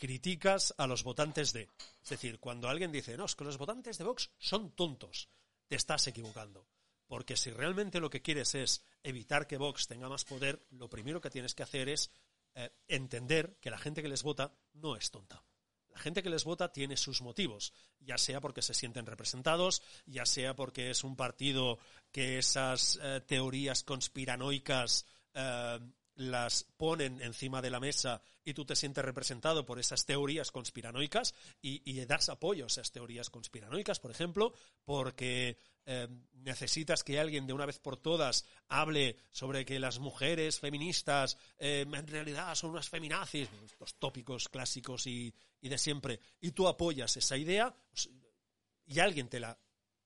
criticas a los votantes de. Es decir, cuando alguien dice, no, es que los votantes de Vox son tontos, te estás equivocando. Porque si realmente lo que quieres es evitar que Vox tenga más poder, lo primero que tienes que hacer es eh, entender que la gente que les vota no es tonta. La gente que les vota tiene sus motivos, ya sea porque se sienten representados, ya sea porque es un partido que esas eh, teorías conspiranoicas eh, las ponen encima de la mesa y tú te sientes representado por esas teorías conspiranoicas y, y das apoyo a esas teorías conspiranoicas, por ejemplo, porque eh, necesitas que alguien de una vez por todas hable sobre que las mujeres feministas eh, en realidad son unas feminazis, los tópicos clásicos y, y de siempre, y tú apoyas esa idea y alguien te la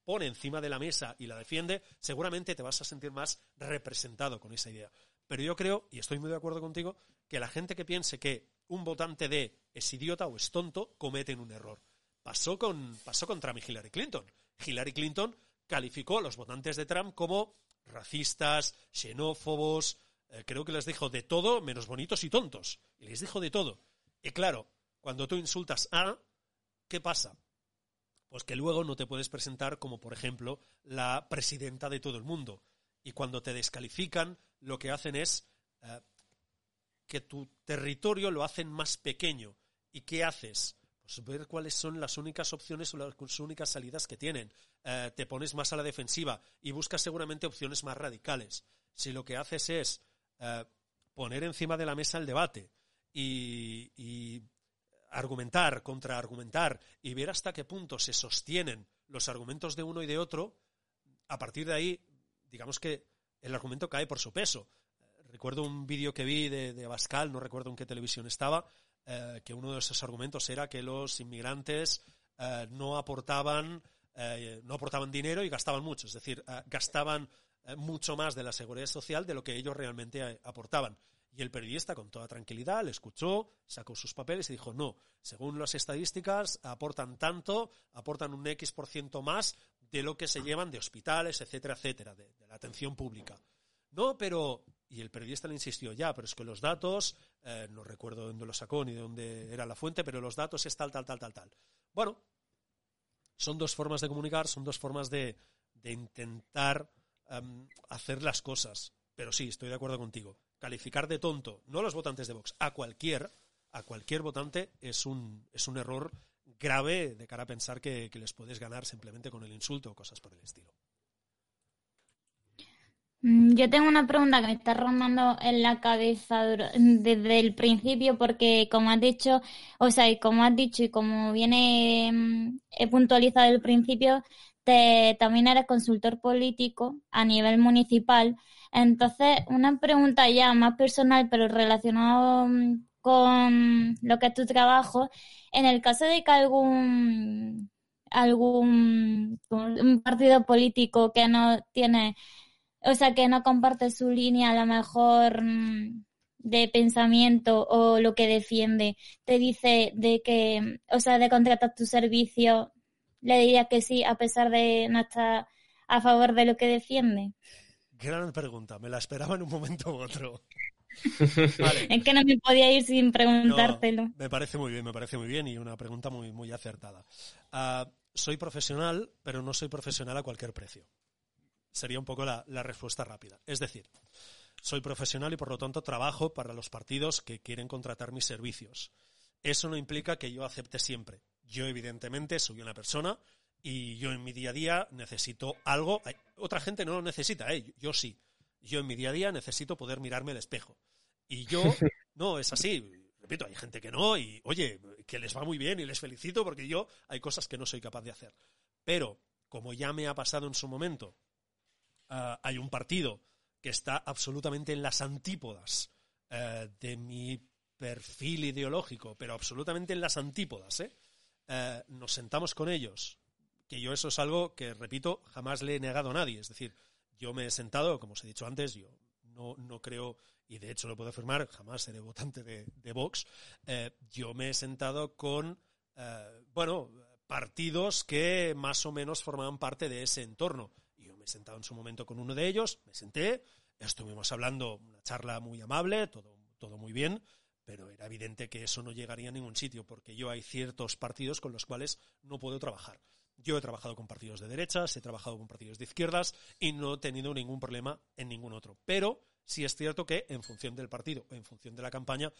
pone encima de la mesa y la defiende, seguramente te vas a sentir más representado con esa idea. Pero yo creo, y estoy muy de acuerdo contigo, que la gente que piense que un votante de es idiota o es tonto, cometen un error. Pasó con, pasó con Trump y Hillary Clinton. Hillary Clinton calificó a los votantes de Trump como racistas, xenófobos, eh, creo que les dijo de todo menos bonitos y tontos. Y les dijo de todo. Y claro, cuando tú insultas a, ¿qué pasa? Pues que luego no te puedes presentar como, por ejemplo, la presidenta de todo el mundo. Y cuando te descalifican, lo que hacen es eh, que tu territorio lo hacen más pequeño. ¿Y qué haces? Pues ver cuáles son las únicas opciones o las únicas salidas que tienen. Eh, te pones más a la defensiva y buscas seguramente opciones más radicales. Si lo que haces es eh, poner encima de la mesa el debate y, y argumentar, contraargumentar y ver hasta qué punto se sostienen los argumentos de uno y de otro, a partir de ahí, digamos que el argumento cae por su peso. Recuerdo un vídeo que vi de, de no recuerdo en qué televisión estaba, eh, que uno de esos argumentos era que los inmigrantes eh, no aportaban eh, no aportaban dinero y gastaban mucho, es decir, gastaban mucho más de la seguridad social de lo que ellos realmente aportaban. Y el periodista, con toda tranquilidad, le escuchó, sacó sus papeles y dijo, no, según las estadísticas, aportan tanto, aportan un X por ciento más de lo que se llevan de hospitales, etcétera, etcétera, de, la atención pública. No, pero y el periodista le insistió, ya, pero es que los datos, eh, no recuerdo dónde lo sacó ni de dónde era la fuente, pero los datos es tal, tal, tal, tal, tal. Bueno, son dos formas de comunicar, son dos formas de, de intentar um, hacer las cosas. Pero sí, estoy de acuerdo contigo. Calificar de tonto, no a los votantes de Vox, a cualquier, a cualquier votante es un, es un error grave de cara a pensar que, les puedes ganar simplemente con el insulto o cosas por el estilo. Mm, yo tengo una pregunta que me está rondando en la cabeza desde el principio porque como has dicho, o sea, y como has dicho y como viene mm, he puntualizado el principio, te, también eres consultor político a nivel municipal. Entonces, una pregunta ya más personal, pero relacionado mm, con lo que es tu trabajo, en el caso de que algún algún partido político que no tiene o sea, que no comparte su línea, a lo mejor mm, de pensamiento o lo que defiende, te dice de que, o sea, de contratar tu servicio, le diría que sí a pesar de no estar a favor de lo que defiende. Gran pregunta, me la esperaba en un momento u otro. Es que no me podía ir sin preguntártelo. me parece muy bien, me parece muy bien y una pregunta muy, muy acertada. Ah, soy profesional, pero no soy profesional a cualquier precio. Sería un poco la, respuesta rápida. Es decir, soy profesional y por lo tanto trabajo para los partidos que quieren contratar mis servicios. Eso no implica que yo acepte siempre. Yo evidentemente soy una persona y yo en mi día a día necesito algo. Otra gente no lo necesita, ¿eh? yo sí. Yo en mi día a día necesito poder mirarme al espejo. Y yo, (laughs) no, es así. Repito, hay gente que no y, oye, que les va muy bien y les felicito porque yo hay cosas que no soy capaz de hacer. Pero, como ya me ha pasado en su momento, ah, hay un partido que está absolutamente en las antípodas eh, de mi perfil ideológico, pero absolutamente en las antípodas, ¿eh? ¿eh? Nos sentamos con ellos, que yo eso es algo que, repito, jamás le he negado a nadie. Es decir, yo me he sentado, como os he dicho antes, yo no, no creo, y de hecho lo puedo afirmar, jamás seré votante de, Vox, eh, yo me he sentado con, eh, bueno, partidos que más o menos formaban parte de ese entorno. Yo me he sentado en su momento con uno de ellos, me senté, estuvimos hablando, una charla muy amable, todo, todo muy bien, pero era evidente que eso no llegaría a ningún sitio, porque yo hay ciertos partidos con los cuales no puedo trabajar. Yo he trabajado con partidos de derechas, he trabajado con partidos de izquierdas y no he tenido ningún problema en ningún otro. Pero sí es cierto que en función del partido, en función de la campaña,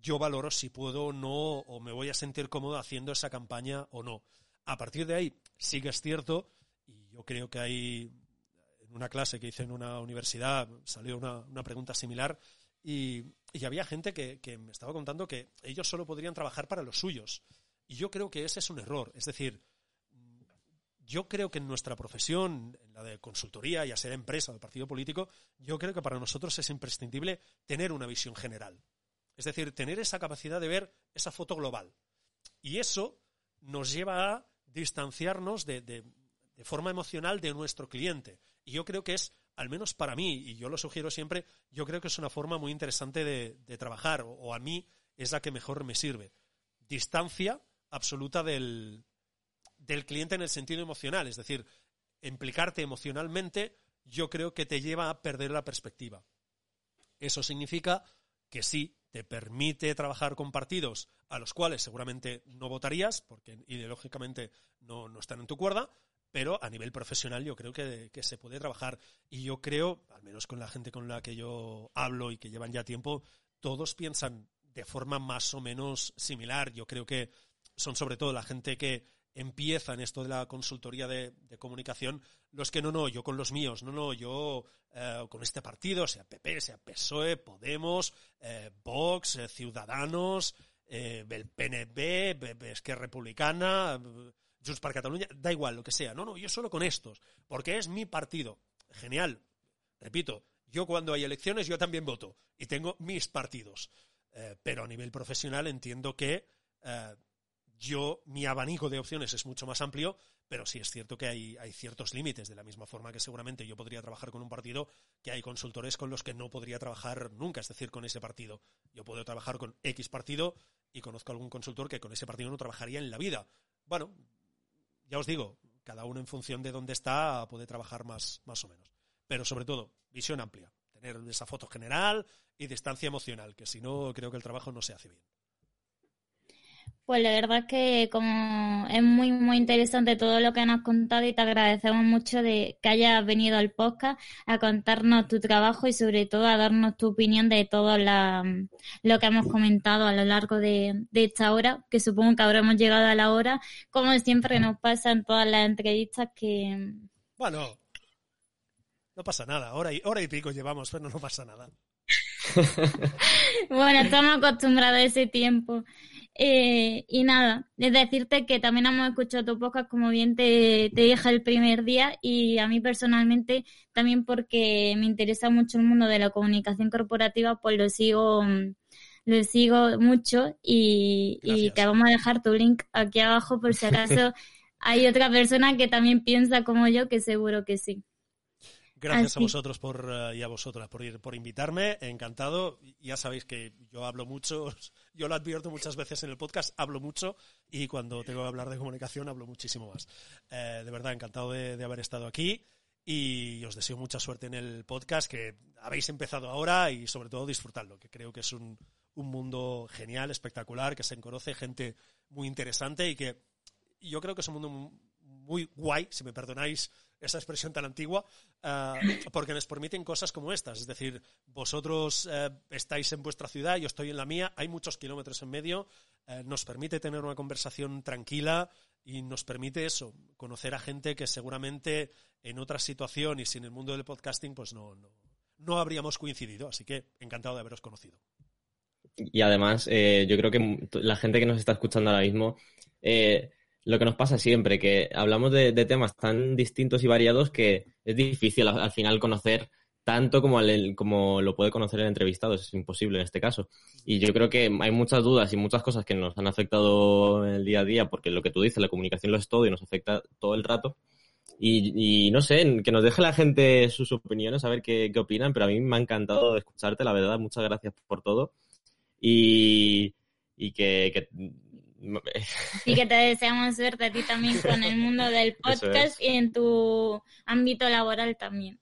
yo valoro si puedo o no, o me voy a sentir cómodo haciendo esa campaña o no. A partir de ahí, sí que es cierto, y yo creo que hay, en una clase que hice en una universidad, salió una, pregunta similar, y, había gente que, que me estaba contando que ellos solo podrían trabajar para los suyos. Y yo creo que ese es un error. Es decir, yo creo que en nuestra profesión, en la de consultoría, ya sea de empresa o de partido político, yo creo que para nosotros es imprescindible tener una visión general. Es decir, tener esa capacidad de ver esa foto global. Y eso nos lleva a distanciarnos de, forma emocional de nuestro cliente. Y yo creo que es, al menos para mí, y yo lo sugiero siempre, yo creo que es una forma muy interesante de, trabajar, o a mí es la que mejor me sirve. Distancia absoluta del, del cliente en el sentido emocional, es decir, implicarte emocionalmente, yo creo que te lleva a perder la perspectiva. Eso significa que sí, te permite trabajar con partidos a los cuales seguramente no votarías, porque ideológicamente no, están en tu cuerda, pero a nivel profesional yo creo que, que, se puede trabajar. Y yo creo, al menos con la gente con la que yo hablo y que llevan ya tiempo, todos piensan de forma más o menos similar. Yo creo que son sobre todo la gente que empieza en esto de la consultoría de, comunicación, los que no, no, yo con los míos, no, no, yo eh, con este partido, sea PP, sea PSOE, Podemos, eh, Vox, eh, Ciudadanos, el PNB, Esquerra Republicana, Junts para Cataluña, da igual, lo que sea. No, no, yo solo con estos, porque es mi partido. Genial. Repito, yo cuando hay elecciones yo también voto y tengo mis partidos. pero a nivel profesional entiendo que yo, mi abanico de opciones es mucho más amplio, pero sí es cierto que hay, hay, ciertos límites, de la misma forma que seguramente yo podría trabajar con un partido, que hay consultores con los que no podría trabajar nunca, es decir, con ese partido. Yo puedo trabajar con X partido y conozco algún consultor que con ese partido no trabajaría en la vida. Bueno, ya os digo, cada uno en función de dónde está puede trabajar más, más o menos. Pero sobre todo, visión amplia, tener esa foto general y distancia emocional, que si no, creo que el trabajo no se hace bien. Pues la verdad es que como es muy, muy interesante todo lo que nos has contado y te agradecemos mucho de que hayas venido al podcast a contarnos tu trabajo y sobre todo a darnos tu opinión de todo lo que hemos comentado a lo largo de, esta hora, que supongo que habremos llegado a la hora, como siempre nos pasa en todas las entrevistas que... Bueno, no pasa nada, hora y, hora y pico llevamos, pero no pasa nada. (laughs) (laughs) bueno, estamos acostumbrados a ese tiempo. Eh, y nada, es decirte que también hemos escuchado tu podcast, como bien te, te dije el primer día, y a mí personalmente también porque me interesa mucho el mundo de la comunicación corporativa, pues lo sigo, lo sigo mucho y, y te vamos a dejar tu link aquí abajo por si acaso (laughs) hay otra persona que también piensa como yo, que seguro que sí. Gracias a vosotros por, eh, y a vosotras por, ir, por invitarme, encantado. Ya sabéis que yo hablo mucho, (laughs) yo lo advierto muchas veces en el podcast, hablo mucho y cuando tengo que hablar de comunicación hablo muchísimo más. Eh, de verdad, encantado de, haber estado aquí y os deseo mucha suerte en el podcast que habéis empezado ahora y sobre todo disfrutarlo, que creo que es un, un mundo genial, espectacular, que se conoce gente muy interesante y que yo creo que es un mundo muy guay, si me perdonáis esa expresión tan antigua, eh, porque nos permiten cosas como estas. Es decir, vosotros eh, estáis en vuestra ciudad, yo estoy en la mía, hay muchos kilómetros en medio, eh, nos permite tener una conversación tranquila y nos permite eso, conocer a gente que seguramente en otra situación y sin el mundo del podcasting, pues no, no, no habríamos coincidido. Así que encantado de haberos conocido. Y además, yo creo que la gente que nos está escuchando ahora mismo lo que nos pasa siempre, que hablamos de, temas tan distintos y variados que es difícil al, final conocer tanto como, como lo puede conocer el entrevistado, es imposible en este caso. Y yo creo que hay muchas dudas y muchas cosas que nos han afectado el día a día, porque lo que tú dices, la comunicación lo es todo y nos afecta todo el rato. Y, no sé, que nos deje la gente sus opiniones, a ver qué, opinan, pero a mí me ha encantado escucharte, la verdad, muchas gracias por todo. Y, que (laughs) y que te deseamos suerte a ti también con el mundo del podcast y en tu ámbito laboral también.